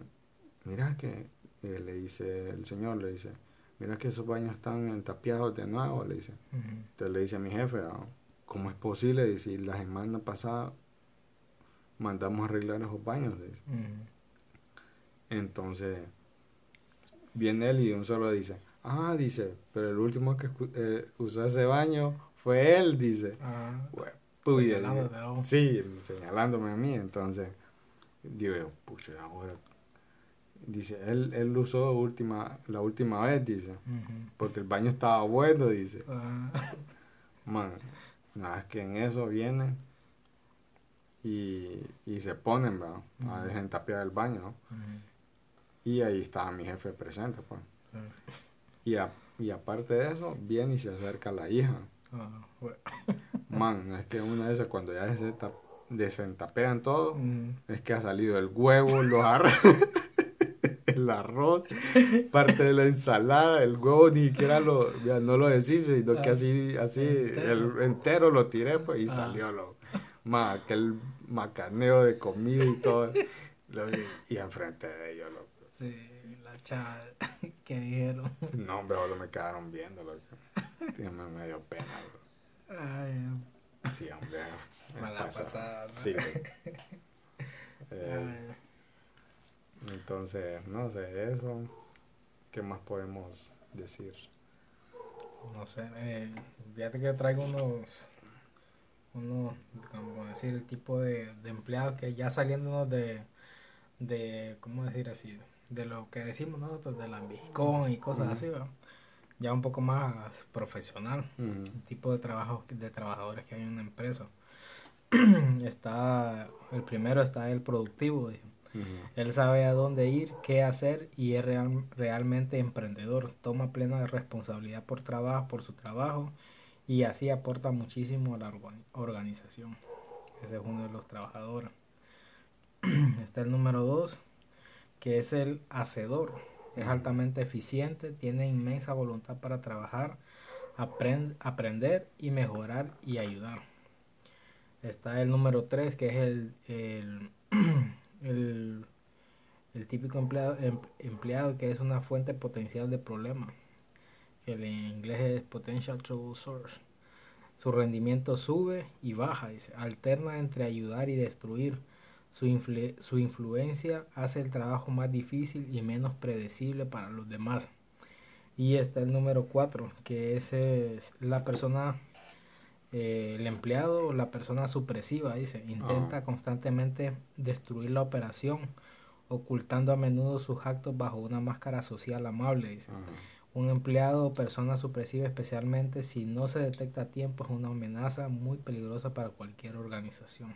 mira que, eh, le dice el señor, le dice, mira que esos baños están entapiados de nuevo, le dice. Entonces le dice a mi jefe, "Ah, ¿cómo es posible? Y si la semana pasada mandamos a arreglar esos baños. Ujú. Entonces, viene él y de un solo dice, ah, dice, pero el último que eh, usó ese baño fue él, dice. Ah. Hue- puya, Señalándote, dice. ¿no? Sí, señalándome a mí, entonces, digo yo, pucha, ahora, dice, él, él lo usó última, la última vez, dice, porque el baño estaba bueno, dice. Ah. Man, nada, es que en eso vienen y, y se ponen, ¿verdad? A Ujú. desentapear el baño. Y ahí estaba mi jefe presente, pues. Y, a- y aparte de eso, viene y se acerca la hija. Ah, bueno. Man, es que una vez cuando ya desenta- desentapean todo, es que ha salido el huevo, los arroz, el arroz, parte de la ensalada, el huevo ni siquiera lo, ya no lo deshice, sino que Ah, así, así, entero. el entero lo tiré, pues, y Ah. salió lo, ma, aquel macaneo de comida y todo, lo y enfrente de ellos, loco. Sí, la chava que dijeron. No, hombre, solo me quedaron viendo, loco. Me, me dio pena, loco. Ay, Sí, hombre. me Mala pasa. pasada, ¿no? Sí. Eh, entonces, no sé, eso. ¿Qué más podemos decir? no sé, eh, fíjate que traigo unos, unos, como decir, el tipo de, de empleados que ya saliéndonos de, de, ¿cómo decir así? De lo que decimos nosotros, del ambiscón y cosas así, ¿verdad? ya un poco más profesional, el tipo de trabajo de trabajadores que hay en una empresa. está el primero está el productivo, él sabe a dónde ir, qué hacer y es realmente emprendedor, toma plena responsabilidad por trabajo, por su trabajo y así aporta muchísimo a la organización. Ese es uno de los trabajadores. está el número dos, que es el hacedor es altamente eficiente, tiene inmensa voluntad para trabajar, aprender y mejorar y ayudar. Está el número 3, que es el, el, el, típico empleado, em, empleado que es una fuente potencial de problemas, que en inglés es potential trouble source. Su rendimiento sube y baja, dice, alterna entre ayudar y destruir su, su influencia hace el trabajo más difícil y menos predecible para los demás. Y está el número 4, que es, la persona, eh, el empleado o la persona supresiva, dice, intenta ah. constantemente destruir la operación, ocultando a menudo sus actos bajo una máscara social amable, dice. Un empleado o persona supresiva, especialmente si no se detecta a tiempo, es una amenaza muy peligrosa para cualquier organización.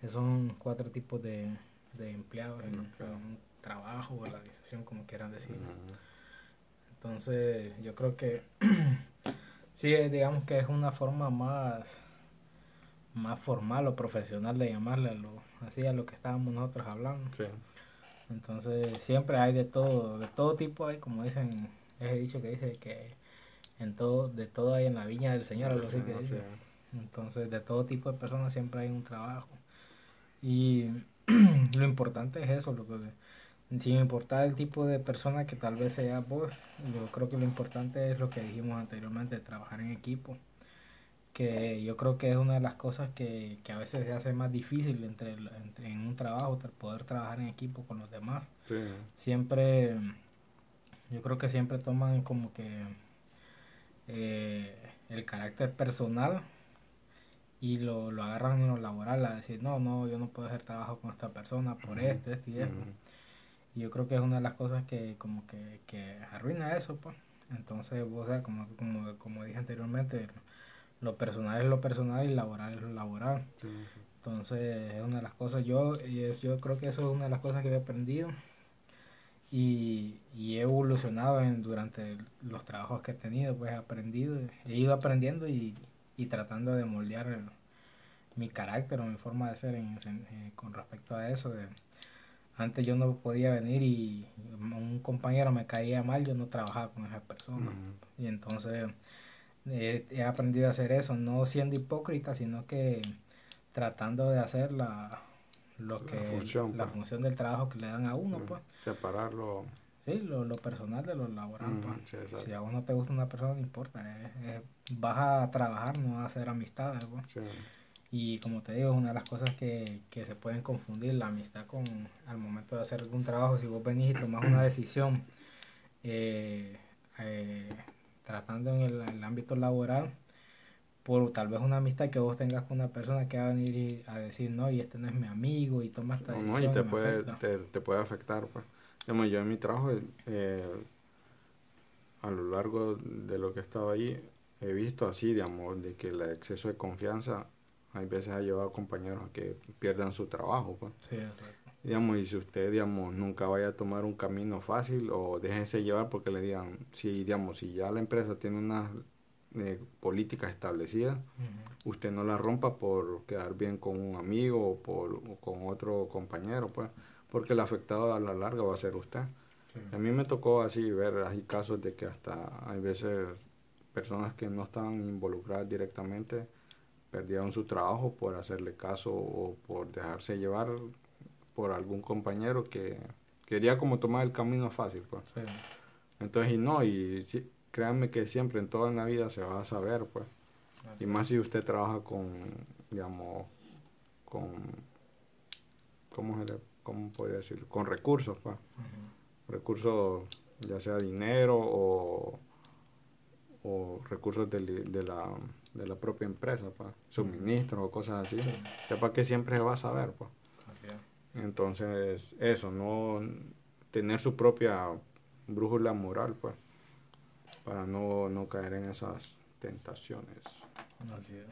Esos son cuatro tipos de, empleados en, un trabajo o organización, como quieran decir. Entonces, yo creo que sí, digamos que es una forma más más formal o profesional de llamarle a lo, así a lo que estábamos nosotros hablando. Entonces, siempre hay de todo, de todo tipo hay, como dicen, ese dicho que dice que en todo, de todo hay en la viña del Señor, algo así que dice. Entonces, de todo tipo de personas siempre hay un trabajo. Y lo importante es eso, lo que, sin importar el tipo de persona que tal vez sea vos, yo creo que lo importante es lo que dijimos anteriormente, trabajar en equipo. Que yo creo que es una de las cosas que, a veces se hace más difícil entre, en un trabajo, poder trabajar en equipo con los demás. Siempre, yo creo que siempre toman como que eh, el carácter personal y lo, lo agarran en lo laboral a decir, no, no, yo no puedo hacer trabajo con esta persona por esto, esto y esto. Y yo creo que es una de las cosas que como que, que arruina eso, pues. Entonces, o sea, como, como, como dije anteriormente, lo personal es lo personal y laboral es lo laboral. Entonces, es una de las cosas, yo, y es, yo creo que eso es una de las cosas que he aprendido y, y he evolucionado en, durante los trabajos que he tenido, pues he aprendido, he ido aprendiendo y, y tratando de moldear mi carácter o mi forma de ser eh, con respecto a eso. De, antes yo no podía venir y un compañero me caía mal, yo no trabajaba con esa persona. Y entonces he aprendido a hacer eso, no siendo hipócrita, sino que tratando de hacer la, lo que, función, la pues. función del trabajo que le dan a uno. pues. Separarlo Sí, lo, lo personal de lo laboral. Pues. si a vos no te gusta una persona, no importa. vas a trabajar, no vas a hacer amistades. Pues. Y como te digo, es una de las cosas que, que, se pueden confundir la amistad con al momento de hacer algún trabajo. Si vos venís y tomás una decisión eh, eh, tratando en el, ámbito laboral, por tal vez una amistad que vos tengas con una persona que va a venir a decir, no, y este no es mi amigo, y toma esta decisión. No, y te puede, te, te, puede afectar, pues yo en mi trabajo, eh, a lo largo de lo que he estado ahí, he visto así, digamos, de que el exceso de confianza hay veces ha llevado a compañeros a que pierdan su trabajo. Pues. digamos, y si usted, digamos, nunca vaya a tomar un camino fácil o déjense llevar porque le digan, si, digamos, si ya la empresa tiene unas eh, políticas establecidas, usted no la rompa por quedar bien con un amigo o, por, o con otro compañero, pues porque el afectado a la larga va a ser usted. A mí me tocó así ver, hay casos de que hasta hay veces personas que no estaban involucradas directamente perdieron su trabajo por hacerle caso o por dejarse llevar por algún compañero que quería como tomar el camino fácil. Pues. Entonces, y no, y créanme que siempre en toda la vida se va a saber, pues. Y más si usted trabaja con, digamos, con, ¿cómo se le ¿cómo podría decir? Con recursos, pues. Recursos, ya sea dinero o, o recursos de, de, la, de la propia empresa, pues, suministros o cosas así, sepa que siempre se va a saber. Pues. Entonces, eso, no tener su propia brújula moral, pues, para no, no caer en esas tentaciones. Así es.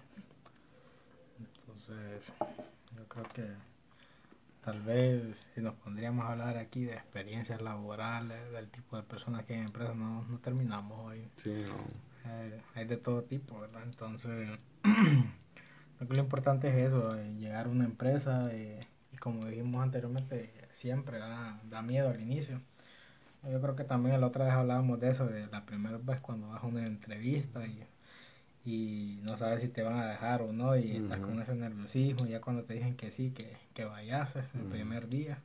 Entonces, yo creo que tal vez si nos pondríamos a hablar aquí de experiencias laborales, del tipo de personas que hay en empresas, no, no terminamos hoy. Sí, no. Eh, hay de todo tipo, ¿verdad? Entonces, lo que lo importante es eso, eh, llegar a una empresa eh, y como dijimos anteriormente, siempre da, da miedo al inicio. Yo creo que también la otra vez hablábamos de eso, de la primera vez cuando vas a una entrevista y y no sabes si te van a dejar o no y estás con ese nerviosismo ya cuando te dicen que sí, que, que vayas el primer día.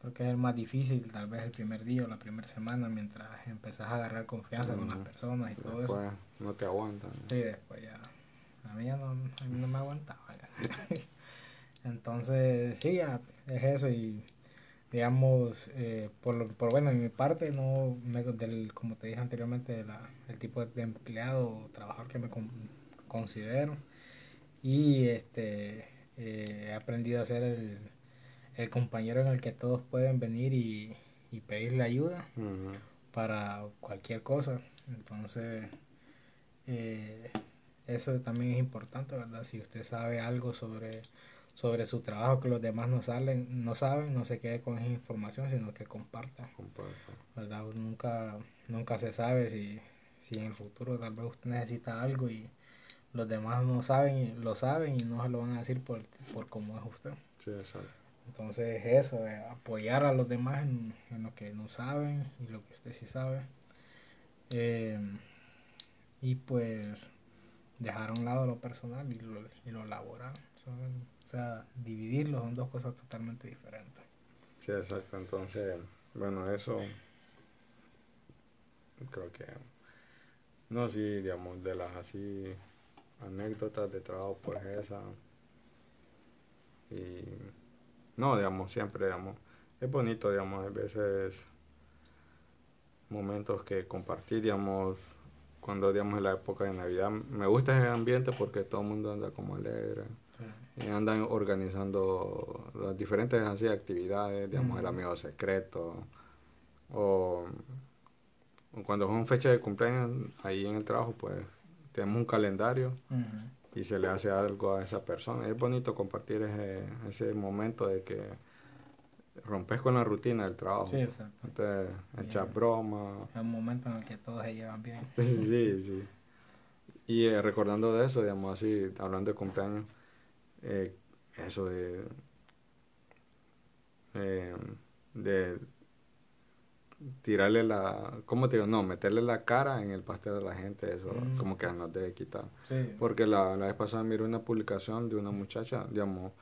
Creo que es el más difícil, tal vez el primer día o la primera semana mientras empezás a agarrar confianza con las personas y todo eso. no te aguantan. Sí, después ya. A mí ya no, a mí no me aguantaba. Entonces, sí, ya, es eso y digamos, eh, por, por bueno, en mi parte, no me, del, como te dije anteriormente, la, el tipo de empleado o trabajador que me considero. Y este eh, he aprendido a ser el, el, compañero en el que todos pueden venir y, y pedirle ayuda para cualquier cosa. Entonces, eh, eso también es importante, ¿verdad? Si usted sabe algo sobre sobre su trabajo que los demás no salen, no saben, no se quede con esa información, sino que comparta. ¿Verdad? Nunca, nunca se sabe si, si en el futuro tal vez usted necesita algo y los demás no saben, lo saben y no se lo van a decir por, por cómo es usted. Sí, exacto. Entonces eso, apoyar a los demás en, lo que no saben y lo que usted sí sabe. Eh, y pues dejar a un lado lo personal y lo, y lo laboral. Son, dividirlos son dos cosas totalmente diferentes. Sí, exacto. Entonces, bueno, eso creo que, no, sí, digamos, de las así anécdotas de trabajo, pues esa. Y, no, digamos, siempre, digamos, es bonito, digamos, a veces momentos que compartir, digamos, cuando, digamos, en la época de Navidad. Me gusta ese ambiente porque todo el mundo anda como alegre y andan organizando las diferentes así, actividades, digamos, el amigo secreto, o, cuando es una fecha de cumpleaños, ahí en el trabajo, pues tenemos un calendario y se le hace algo a esa persona. Es bonito compartir ese, ese momento de que rompes con la rutina del trabajo. Sí, exacto. Entonces, echas broma. Es un momento en el que todos se llevan bien. sí, sí. Y eh, recordando de eso, digamos así, hablando de cumpleaños, eh, eso de, eh, de tirarle la, ¿cómo te digo? No, meterle la cara en el pastel a la gente, eso mm. como que nos debe quitar. Porque la, la vez pasada miré una publicación de una muchacha, digamos,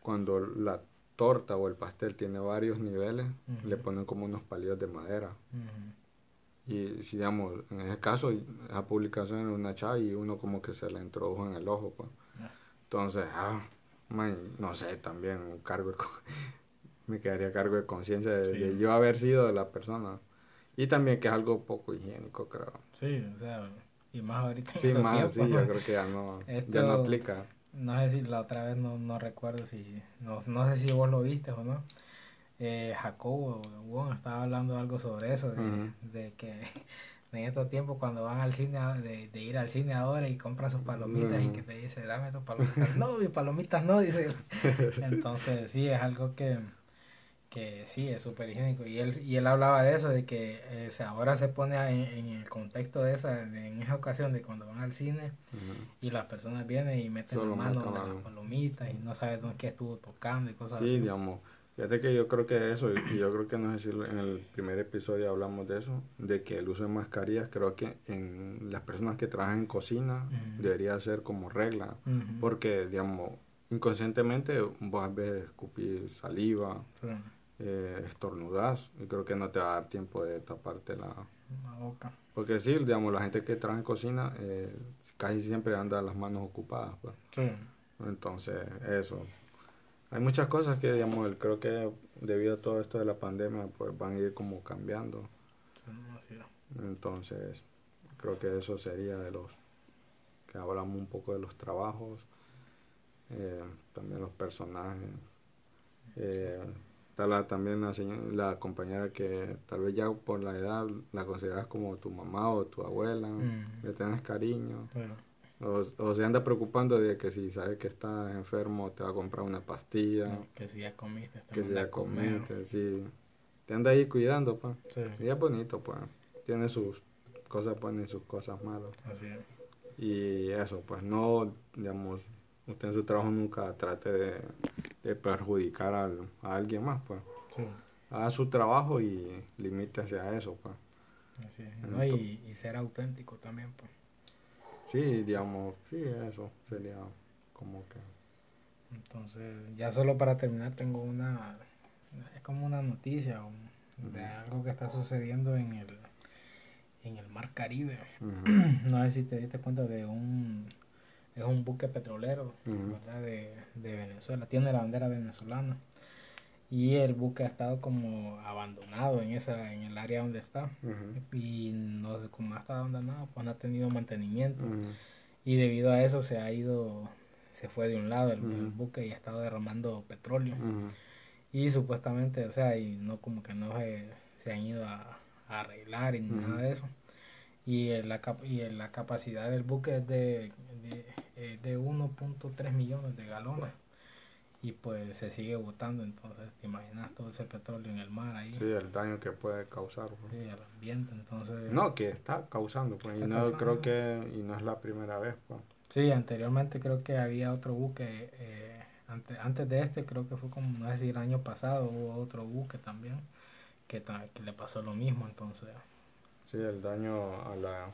cuando la torta o el pastel tiene varios niveles, le ponen como unos palillos de madera. Y si digamos, en ese caso, esa publicación era una chava y uno como que se la introdujo en el ojo, pues. Entonces, ah, no sé, también un cargo me quedaría cargo de conciencia de, yo haber sido la persona. Y también que es algo poco higiénico, creo. Sí, o sea, y más ahorita. Sí, más, sí, yo creo que ya no, ya no aplica. No sé si la otra vez no, no recuerdo si, no, no sé si vos lo viste o no. Eh, Jacobo estaba hablando algo sobre eso, de, de que en estos tiempos cuando van al cine, de, de, ir al cine ahora y compran sus palomitas y que te dice, dame tus palomitas. no, mis palomitas no, dice. Entonces, sí, es algo que, que sí, es súper higiénico. Y él, y él hablaba de eso, de que eh, ahora se pone en, el contexto de esa, en esa ocasión de cuando van al cine y las personas vienen y meten la mano en las palomitas y no saben dónde estuvo tocando y cosas así. Sí, digamos Fíjate que yo creo que eso, y yo creo que no sé si en el primer episodio hablamos de eso, de que el uso de mascarillas creo que en las personas que trabajan en cocina debería ser como regla, porque, digamos, inconscientemente vos a veces escupir saliva, eh, estornudas, y creo que no te va a dar tiempo de taparte la, boca. Porque sí, digamos, la gente que trabaja en cocina eh, casi siempre anda las manos ocupadas. Pues. Entonces, eso hay muchas cosas que, digamos, creo que debido a todo esto de la pandemia, pues van a ir como cambiando. Entonces, creo que eso sería de los que hablamos un poco de los trabajos, eh, también los personajes. Eh, está la, también la, la compañera que tal vez ya por la edad la consideras como tu mamá o tu abuela, mm. le tienes cariño. O, se anda preocupando de que si sabes que está enfermo te va a comprar una pastilla. que si ya comiste. Que si ya comiste, sí. Te anda ahí cuidando, pues. Y es bonito, pues. Tiene sus cosas buenas y sus cosas malas. Así es. Y eso, pues no, digamos, usted en su trabajo nunca trate de, perjudicar a alguien más, pues. Sí. Haga su trabajo y limítese a eso, pues. Así es. No, y, y ser auténtico también, pues. Sí, digamos, sí, eso sería como que... Entonces, ya solo para terminar, tengo una, es como una noticia de algo que está sucediendo en el, en el Mar Caribe. no sé si te diste cuenta de un, es un buque petrolero, ¿verdad? De, de Venezuela, tiene la bandera venezolana y el buque ha estado como abandonado en esa en el área donde está. Y no como ha estado abandonado pues no ha tenido mantenimiento. Y debido a eso se ha ido se fue de un lado el, buque y ha estado derramando petróleo. Y supuestamente o sea y no como que no se, se han ido a, arreglar y nada de eso. Y la y la capacidad del buque es de de, de 1.3 millones de galones y pues se sigue botando, entonces te imaginas todo ese petróleo en el mar ahí. Sí, el daño que puede causar. Pues. Sí, al ambiente, entonces... No, que está causando, pues, y no creo que, y no es la primera vez, pues. Sí, anteriormente creo que había otro buque, eh, antes, antes de este creo que fue como, no sé si el año pasado hubo otro buque también, que, que le pasó lo mismo, entonces... Sí, el daño a la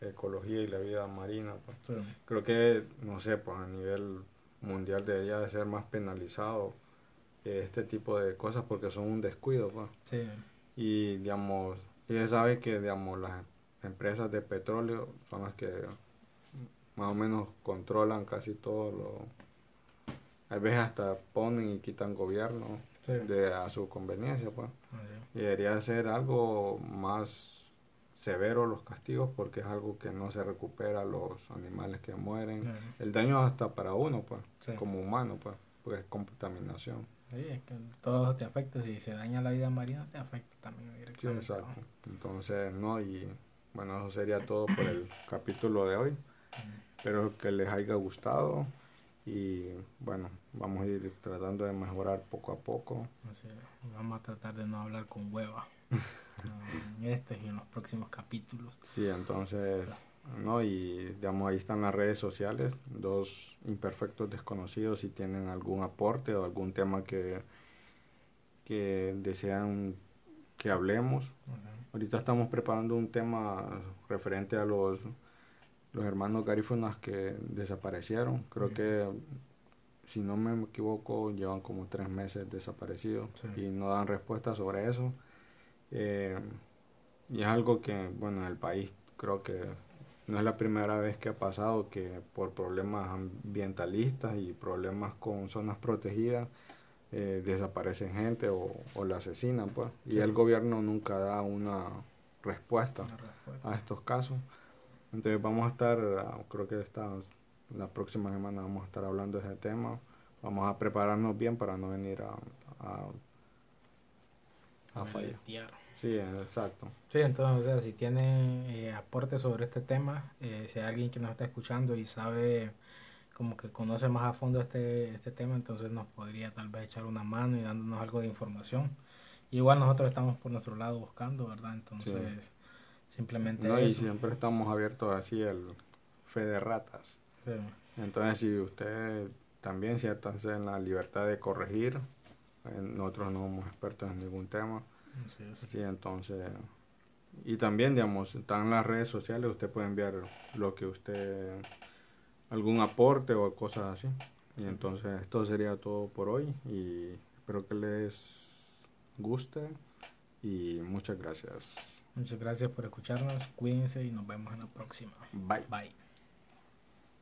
ecología y la vida marina, pues. Creo que, no sé, pues a nivel mundial debería de ser más penalizado este tipo de cosas porque son un descuido. Pues. Y digamos, ella sabe que digamos las empresas de petróleo son las que más o menos controlan casi todo lo a veces hasta ponen y quitan gobierno de a su conveniencia pues ah, y debería ser algo más severos los castigos porque es algo que no se recupera los animales que mueren. El daño hasta para uno, pues, como humano, pues, porque es contaminación. Sí, es que todo te afecta. Si se daña la vida marina, te afecta también Sí, exacto. Entonces, no, y bueno, eso sería todo por el capítulo de hoy. Espero que les haya gustado y bueno, vamos a ir tratando de mejorar poco a poco. Vamos a tratar de no hablar con hueva. en este y en los próximos capítulos. Sí, entonces, ¿no? Y digamos, ahí están las redes sociales, dos imperfectos desconocidos, si tienen algún aporte o algún tema que, que desean que hablemos. Ahorita estamos preparando un tema referente a los, los hermanos garífonas que desaparecieron. Creo que, si no me equivoco, llevan como tres meses desaparecidos y no dan respuesta sobre eso. Eh, y es algo que, bueno, en el país creo que no es la primera vez que ha pasado que por problemas ambientalistas y problemas con zonas protegidas eh, desaparecen gente o, o la asesinan, pues. Y el gobierno nunca da una respuesta, a estos casos. Entonces vamos a estar, ah, creo que esta, la próxima semana vamos a estar hablando de ese tema. Vamos a prepararnos bien para no venir a, a a fallar. Sí, exacto. Sí, entonces, o sea, si tiene eh, aportes sobre este tema, eh, si hay alguien que nos está escuchando y sabe, como que conoce más a fondo este, este tema, entonces nos podría tal vez echar una mano y dándonos algo de información. igual nosotros estamos por nuestro lado buscando, ¿verdad? Entonces, simplemente... No, y siempre estamos abiertos así el fe de ratas. Entonces, si usted también siéntanse en la libertad de corregir, eh, nosotros no somos expertos en ningún tema Sí, entonces. Y también, digamos, están las redes sociales, usted puede enviar lo que usted. algún aporte o cosas así. Y entonces, esto sería todo por hoy. Y espero que les guste. Y muchas gracias. Muchas gracias por escucharnos. Cuídense y nos vemos en la próxima. Bye. Bye.